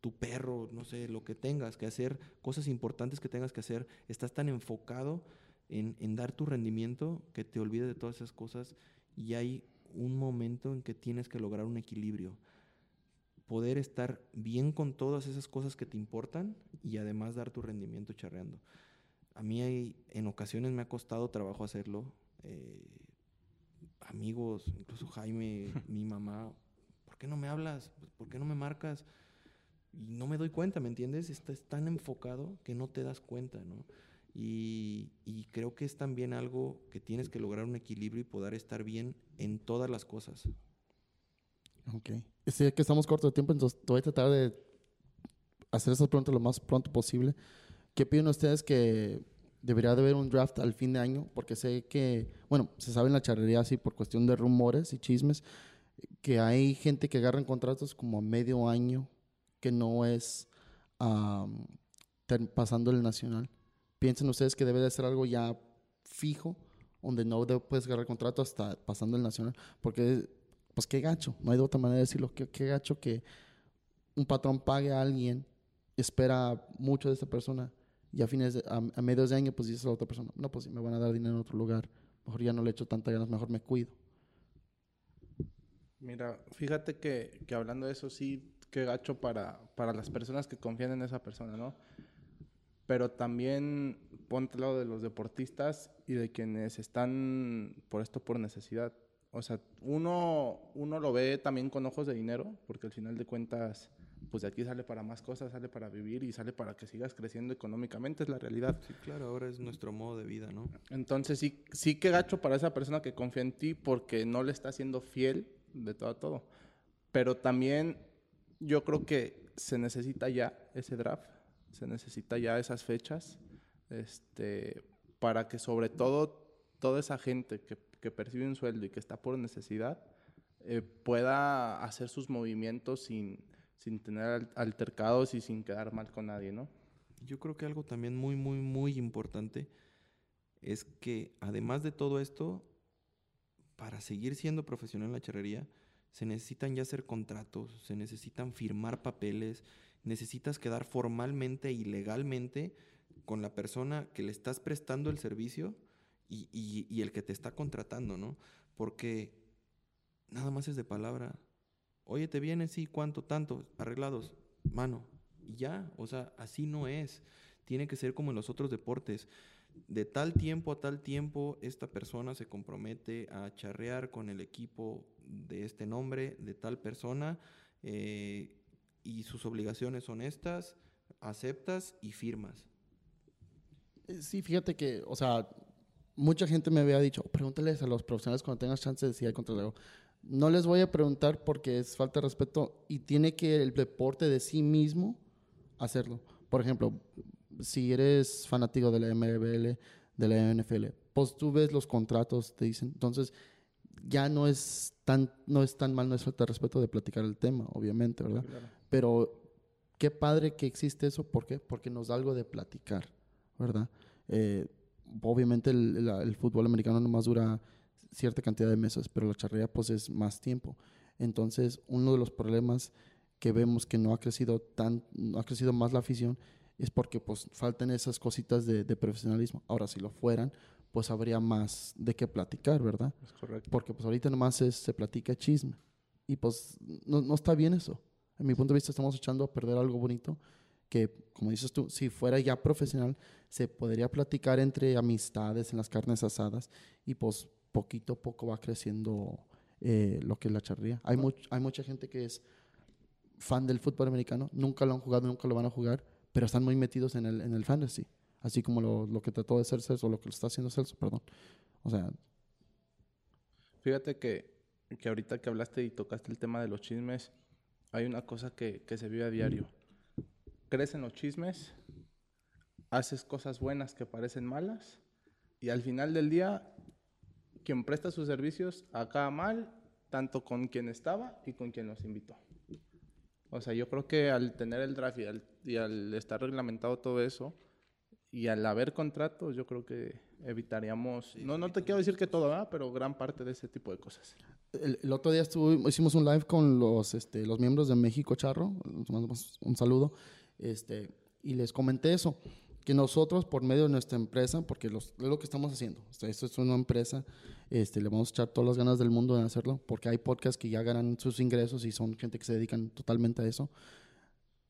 tu perro, no sé, lo que tengas que hacer, cosas importantes que tengas que hacer, estás tan enfocado en, dar tu rendimiento que te olvides de todas esas cosas y hay un momento en que tienes que lograr un equilibrio. Poder estar bien con todas esas cosas que te importan y además dar tu rendimiento charreando. A mí hay, en ocasiones me ha costado trabajo hacerlo. Eh, amigos, incluso Jaime, mi mamá, ¿por qué no me hablas? ¿Por qué no me marcas? Y no me doy cuenta, ¿me entiendes? Estás tan enfocado que no te das cuenta, ¿no? Y, creo que es también algo que tienes que lograr un equilibrio y poder estar bien en todas las cosas. Ok. Sé que estamos cortos de tiempo, entonces voy a tratar de hacer esas preguntas lo más pronto posible. ¿Qué piden ustedes que debería de haber un draft al fin de año? Porque sé que, bueno, se sabe en la charrería así por cuestión de rumores y chismes, que hay gente que agarran contratos como a medio año que no es pasando el nacional. ¿Piensan ustedes que debe de ser algo ya fijo, donde no puedes agarrar contrato hasta pasando el nacional? Porque, pues qué gacho, no hay de otra manera de decirlo, qué, qué gacho que un patrón pague a alguien, espera mucho de esa persona y a fines a, medios de año pues dice a la otra persona, no, pues si me van a dar dinero en otro lugar, mejor ya no le echo tanta ganas, mejor me cuido. Mira, fíjate que, que hablando de eso, sí, qué gacho para, para las personas que confían en esa persona, ¿no? pero también ponte al lado de los deportistas y de quienes están por esto por necesidad. O sea, uno, uno lo ve también con ojos de dinero, porque al final de cuentas, pues de aquí sale para más cosas, sale para vivir y sale para que sigas creciendo económicamente, es la realidad. Sí, claro, ahora es nuestro modo de vida, ¿no? Entonces sí, sí que gacho para esa persona que confía en ti porque no le está siendo fiel de todo a todo. Pero también yo creo que se necesita ya ese draft se necesita ya esas fechas este, para que sobre todo toda esa gente que, que percibe un sueldo y que está por necesidad eh, pueda hacer sus movimientos sin, sin tener altercados y sin quedar mal con nadie, ¿no? Yo creo que algo también muy, muy, muy importante es que además de todo esto, para seguir siendo profesional en la charrería, se necesitan ya hacer contratos, se necesitan firmar papeles, necesitas quedar formalmente y legalmente con la persona que le estás prestando el servicio y, el que te está contratando, ¿no? Porque nada más es de palabra. Oye, ¿te viene? Sí, ¿cuánto? Tanto, arreglados, mano. Y ya, o sea, así no es. Tiene que ser como en los otros deportes. De tal tiempo a tal tiempo, esta persona se compromete a charrear con el equipo de este nombre, de tal persona. Eh, y sus obligaciones son estas, aceptas y firmas. Eh, sí, fíjate que, o sea, mucha gente me había dicho, pregúntales a los profesionales cuando tengas chance de si hay contrato. No les voy a preguntar porque es falta de respeto y tiene que el deporte de sí mismo hacerlo. Por ejemplo, si eres fanático de la MLB, de la NFL, pues tú ves los contratos, te dicen. Entonces, ya no es tan, no es tan mal, no es falta de respeto de platicar el tema, obviamente, ¿verdad? Pero qué padre que existe eso, ¿por qué? Porque nos da algo de platicar, ¿verdad? Eh, obviamente el, fútbol americano nomás dura cierta cantidad de meses, pero la charrería pues es más tiempo. Entonces, uno de los problemas que vemos que no ha crecido tan, no ha crecido más la afición es porque pues faltan esas cositas de, de profesionalismo. Ahora, si lo fueran, pues habría más de qué platicar, ¿verdad? Es correcto. Porque pues ahorita nomás se platica chisme. Y pues no, no, está bien eso. En mi punto de vista estamos echando a perder algo bonito que, como dices tú, si fuera ya profesional, se podría platicar entre amistades en las carnes asadas y pues poquito a poco va creciendo eh, lo que es la charría. Hay, hay mucha gente que es fan del fútbol americano, nunca lo han jugado, nunca lo van a jugar, pero están muy metidos en el, en el fantasy así como lo, lo que trató de ser Celso, lo que está haciendo Celso, perdón. O sea... Fíjate que, que ahorita que hablaste y tocaste el tema de los chismes, hay una cosa que, que se vive a diario. Crecen los chismes haces cosas buenas que parecen malas y al final del día quien presta sus servicios acaba mal tanto con quien estaba y con quien los invitó. O sea, yo creo que al tener el draft y al, y al estar reglamentado todo eso y al haber contratos, yo creo que evitaríamos, no, no te quiero decir que todo, ¿verdad? pero gran parte de ese tipo de cosas. El, el otro día estuvo, hicimos un live con los, este, los miembros de México Charro, un saludo, este, y les comenté eso, que nosotros por medio de nuestra empresa, porque los, es lo que estamos haciendo, o sea, esto es una empresa, este, le vamos a echar todas las ganas del mundo de hacerlo, porque hay podcasts que ya ganan sus ingresos y son gente que se dedican totalmente a eso.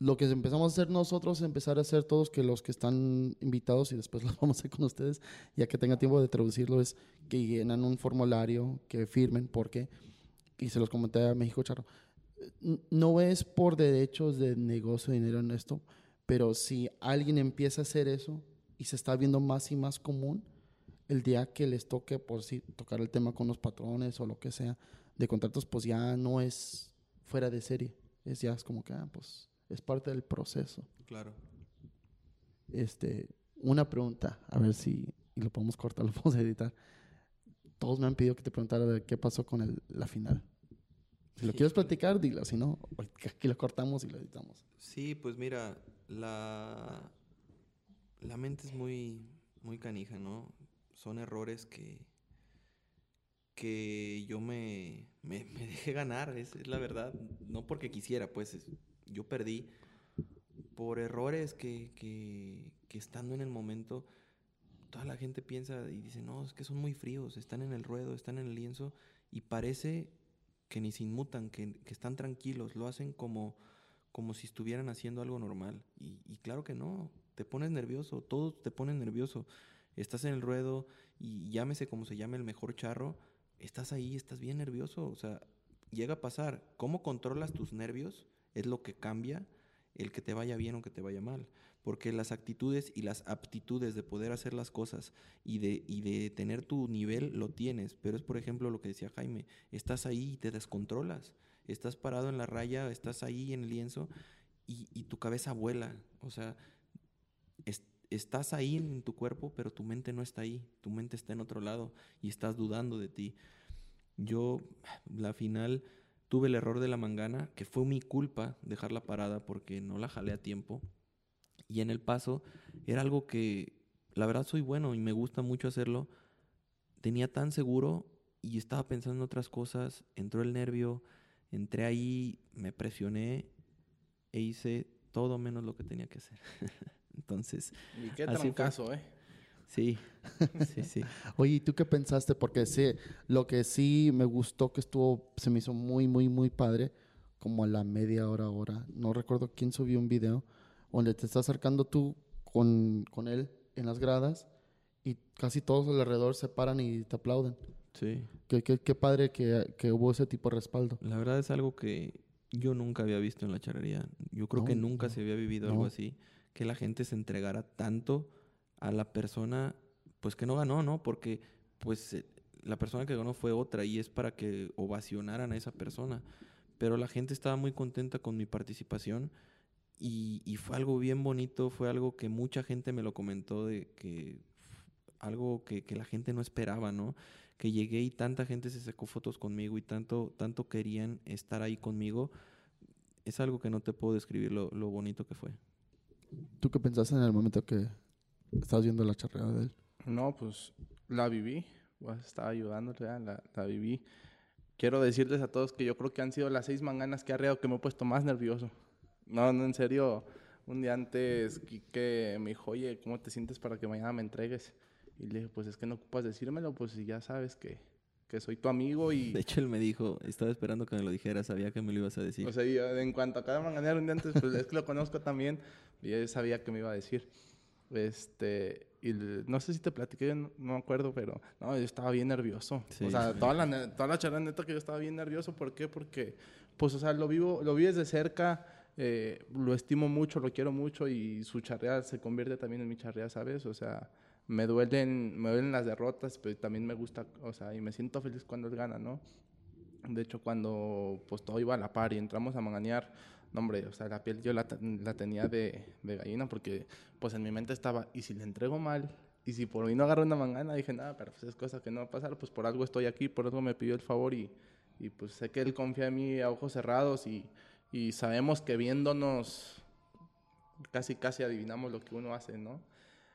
Lo que empezamos a hacer nosotros, empezar a hacer todos que los que están invitados y después los vamos a hacer con ustedes, ya que tenga tiempo de traducirlo, es que llenan un formulario, que firmen, porque, y se los comenté a México Charro, no es por derechos de negocio, dinero en esto, pero si alguien empieza a hacer eso y se está viendo más y más común, el día que les toque por sí tocar el tema con los patrones o lo que sea de contratos, pues ya no es fuera de serie. Es ya es como que, ah, pues es parte del proceso. Claro. Este, una pregunta, a ver si y lo podemos cortar, lo podemos editar. Todos me han pedido que te preguntara de qué pasó con el- la final. Si lo quieres platicar, dilo. Si no, aquí lo cortamos y lo editamos. Sí, pues mira, la, la mente es muy, muy canija, ¿no? Son errores que, que yo me, me, me dejé ganar, es, es la verdad. No porque quisiera, pues es- yo perdí por errores que, que, estando en el momento, toda la gente piensa y dice, no, es que son muy fríos, están en el ruedo, están en el lienzo, y parece que ni se inmutan, que, que están tranquilos, lo hacen como, como si estuvieran haciendo algo normal. Y, y claro que no, te pones nervioso, todos te ponen nervioso. Estás en el ruedo y llámese como se llame el mejor charro, estás ahí, estás bien nervioso. O sea, llega a pasar. ¿Cómo controlas tus nervios? Es lo que cambia el que te vaya bien o que te vaya mal. Porque las actitudes y las aptitudes de poder hacer las cosas y de, y de tener tu nivel lo tienes. Pero es, por ejemplo, lo que decía Jaime, estás ahí y te descontrolas. Estás parado en la raya, estás ahí en el lienzo y, y tu cabeza vuela. O sea, es- estás ahí en tu cuerpo, pero tu mente no está ahí. Tu mente está en otro lado y estás dudando de ti. Yo, la final, tuve el error de la mangana, que fue mi culpa dejarla parada porque no la jalé a tiempo. Y en el paso era algo que, la verdad, soy bueno y me gusta mucho hacerlo. Tenía tan seguro y estaba pensando en otras cosas. Entró el nervio, entré ahí, me presioné e hice todo menos lo que tenía que hacer. Entonces, Y qué Así fue. trancazo, ¿eh? Sí, sí, sí. Oye, ¿y tú qué pensaste? Porque sí, lo que sí me gustó que estuvo, se me hizo muy, muy, muy padre, como a la media hora, hora. No recuerdo quién subió un video donde te estás acercando tú con, con él en las gradas y casi todos alrededor se paran y te aplauden. Sí. Qué, qué, qué padre que, que hubo ese tipo de respaldo. La verdad es algo que yo nunca había visto en la charrería. Yo creo que nunca no, se había vivido algo así. Que la gente se entregara tanto a la persona, pues que no ganó, ¿no? Porque, pues, eh, la persona que ganó fue otra y es para que ovacionaran a esa persona. Pero la gente estaba muy contenta con mi participación y, y fue algo bien bonito, fue algo que mucha gente me lo comentó de que algo que, que la gente no esperaba, ¿no? Que llegué y tanta gente se sacó fotos conmigo y tanto, tanto querían estar ahí conmigo. Es algo que no te puedo describir lo, lo bonito que fue. ¿Tú qué pensaste en el momento que estabas viendo la charreada de él? No, pues la viví. Pues, estaba ayudándole, ¿verdad? la, la viví. Quiero decirles a todos que yo creo que han sido las seis manganas que he arreado que me he puesto más nervioso. No, no, en serio. Un día antes, que me dijo, oye, ¿cómo te sientes para que mañana me entregues? Y le dije, pues es que no ocupas decírmelo, pues si ya sabes que, que soy tu amigo y... De hecho, él me dijo, estaba esperando que me lo dijera, sabía que me lo ibas a decir. O sea, yo, en cuanto a cada manganero un día antes, pues es que lo conozco también, y yo sabía que me iba a decir. Este, y no sé si te platiqué, no, no me acuerdo, pero no, yo estaba bien nervioso. Sí, o sea, sí. toda la, toda la charla neta que yo estaba bien nervioso. ¿Por qué? Porque, pues, o sea, lo vivo, lo vi desde cerca, eh, lo estimo mucho, lo quiero mucho y su charrea se convierte también en mi charrea, ¿sabes? O sea, me duelen, me duelen las derrotas, pero también me gusta, o sea, y me siento feliz cuando él gana, ¿no? De hecho, cuando pues todo iba a la par y entramos a manganear, no, hombre, o sea, la piel yo la, la tenía de, de, gallina porque pues en mi mente estaba, ¿y si le entrego mal? Y si por mí no agarro una mangana, dije, nada, pero pues es cosa que no va a pasar, pues por algo estoy aquí, por algo me pidió el favor y, y pues sé que él confía en mí a ojos cerrados y, y sabemos que viéndonos casi casi adivinamos lo que uno hace, ¿no?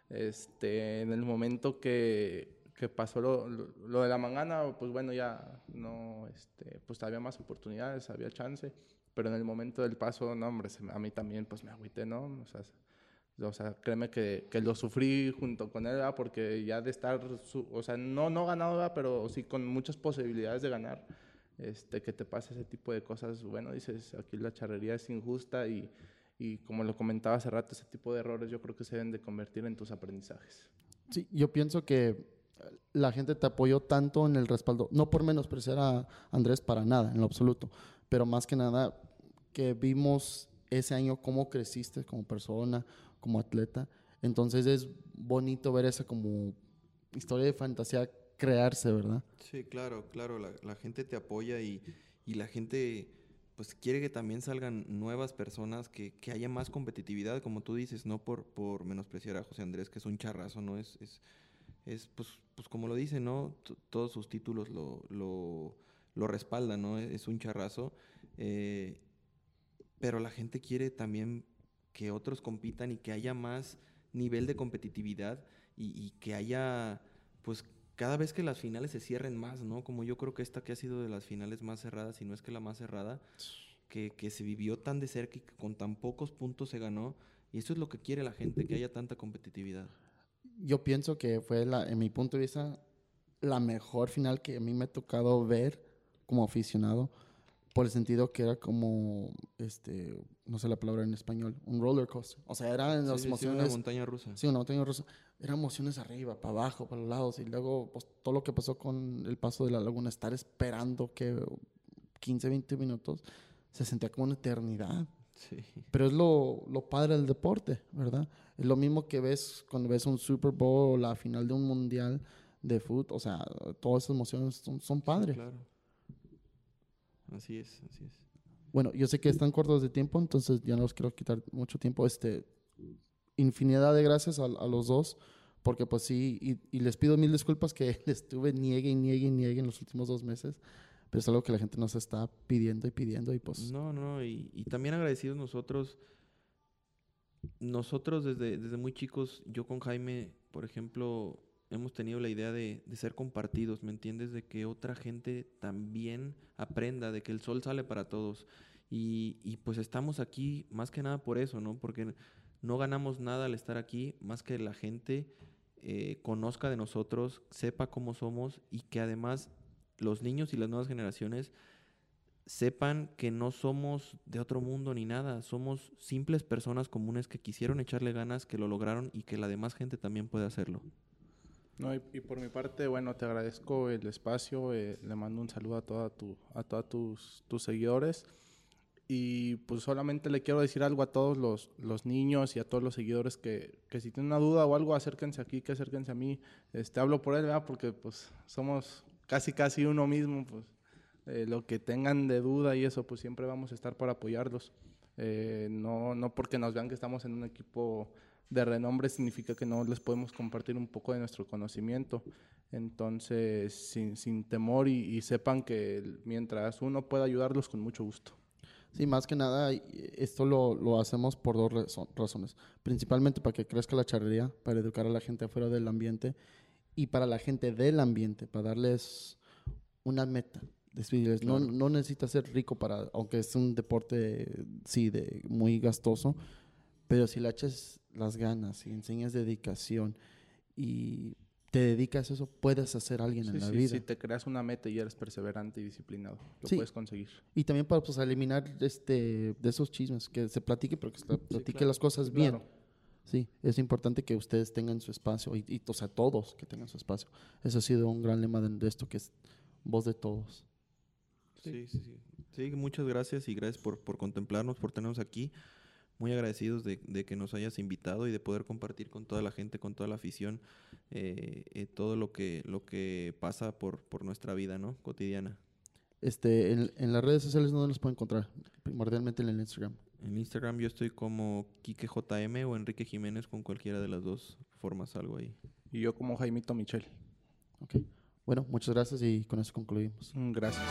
Este, en el momento que, que pasó lo, lo, de la mangana, pues bueno, ya no, este, pues había más oportunidades, había chance pero en el momento del paso, no, hombre, a mí también pues me agüité, ¿no? O sea, o sea créeme que, que, lo sufrí junto con él, ¿verdad? porque ya de estar, o sea, no, no ganado, ¿verdad? pero sí con muchas posibilidades de ganar, este, que te pase ese tipo de cosas, bueno, dices, aquí la charrería es injusta y, y como lo comentaba hace rato, ese tipo de errores yo creo que se deben de convertir en tus aprendizajes. Sí, yo pienso que la gente te apoyó tanto en el respaldo, no por menospreciar a Andrés para nada, en lo absoluto, pero más que nada que vimos ese año cómo creciste como persona, como atleta. Entonces es bonito ver esa como historia de fantasía crearse, ¿verdad? Sí, claro, claro. La, la gente te apoya y, y, la gente pues quiere que también salgan nuevas personas, que, que, haya más competitividad, como tú dices, no por, por menospreciar a José Andrés, que es un charrazo, ¿no? Es, es, es pues, pues como lo dice, ¿no? T todos sus títulos lo, lo, lo respaldan, ¿no? Es un charrazo. Eh, pero la gente quiere también que otros compitan y que haya más nivel de competitividad y, que haya, pues cada vez que las finales se cierren más, ¿no? Como yo creo que esta que ha sido de las finales más cerradas, y no es que la más cerrada, que, que se vivió tan de cerca y que con tan pocos puntos se ganó. Y eso es lo que quiere la gente, que haya tanta competitividad. Yo pienso que fue, en mi punto de vista, la mejor final que a mí me ha tocado ver como aficionado por el sentido que era como, este, no sé la palabra en español, un roller coaster. O sea, eran las emociones. Sí, una montaña rusa. Sí, una montaña rusa. Eran emociones arriba, para abajo, para los lados. Y luego, pues, todo lo que pasó con el paso de la laguna, estar esperando que 15, 20 minutos, se sentía como una eternidad. Sí. Pero es lo, lo padre del deporte, ¿verdad? Es lo mismo que ves cuando ves un Super Bowl o la final de un mundial de fútbol. O sea, todas esas emociones son, son padres. Sí, claro. Así es, así es. Bueno, yo sé que están cortos de tiempo, entonces ya no os quiero quitar mucho tiempo. Este, infinidad de gracias a, a los dos, porque pues sí, y, y, les pido mil disculpas que les estuve niegue y niegue y niegue en los últimos dos meses, pero es algo que la gente nos está pidiendo y pidiendo y pues... No, no, y, y también agradecidos nosotros, nosotros desde, desde muy chicos, yo con Jaime, por ejemplo, hemos tenido la idea de, ser compartidos, ¿me entiendes? De que otra gente también aprenda, de que el sol sale para todos. Y, y, pues estamos aquí más que nada por eso, ¿no? Porque no ganamos nada al estar aquí, más que la gente eh, conozca de nosotros, sepa cómo somos y que además los niños y las nuevas generaciones sepan que no somos de otro mundo ni nada, somos simples personas comunes que quisieron echarle ganas, que lo lograron y que la demás gente también puede hacerlo. No, y, y, por mi parte, bueno, te agradezco el espacio, eh, le mando un saludo a, toda tu, a todos tus, tus, seguidores y pues solamente le quiero decir algo a todos los, los niños y a todos los seguidores que, que, si tienen una duda o algo, acérquense aquí, que acérquense a mí, este, hablo por él, ¿verdad? Porque pues somos casi casi uno mismo, pues eh, lo que tengan de duda y eso, pues siempre vamos a estar para apoyarlos. Eh, no, no porque nos vean que estamos en un equipo de renombre significa que no les podemos compartir un poco de nuestro conocimiento. Entonces, sin, sin temor y, y, sepan que mientras uno pueda ayudarlos, con mucho gusto. Sí, más que nada, esto lo, lo hacemos por dos razones. Principalmente para que crezca la charrería, para educar a la gente afuera del ambiente y para la gente del ambiente, para darles una meta. Claro. No, no necesitas ser rico para, aunque es un deporte, sí, de, muy gastoso, pero si le echas las ganas y enseñas dedicación y te dedicas a eso, puedes hacer alguien sí, en la sí, vida. Si te creas una meta y eres perseverante y disciplinado, lo puedes conseguir. Y también para pues, eliminar este, de esos chismes, que se platique, pero que se platique claro. las cosas bien. Claro. Sí, es importante que ustedes tengan su espacio y, y, o sea, todos que tengan su espacio. Eso ha sido un gran lema de, de esto, que es voz de todos. Sí, sí, sí. Sí, muchas gracias y gracias por, por contemplarnos, por tenernos aquí muy agradecidos de, de, que nos hayas invitado y de poder compartir con toda la gente, con toda la afición, eh, eh, todo lo que, lo que pasa por, por nuestra vida ¿no? cotidiana. Este, en, en, las redes sociales, ¿dónde nos pueden encontrar? Primordialmente en el Instagram. En Instagram yo estoy como KikeJM o Enrique Jiménez, con cualquiera de las dos formas algo ahí. Y yo como Jaimito Michel. Ok. Bueno, muchas gracias y con eso concluimos. Mm, Gracias.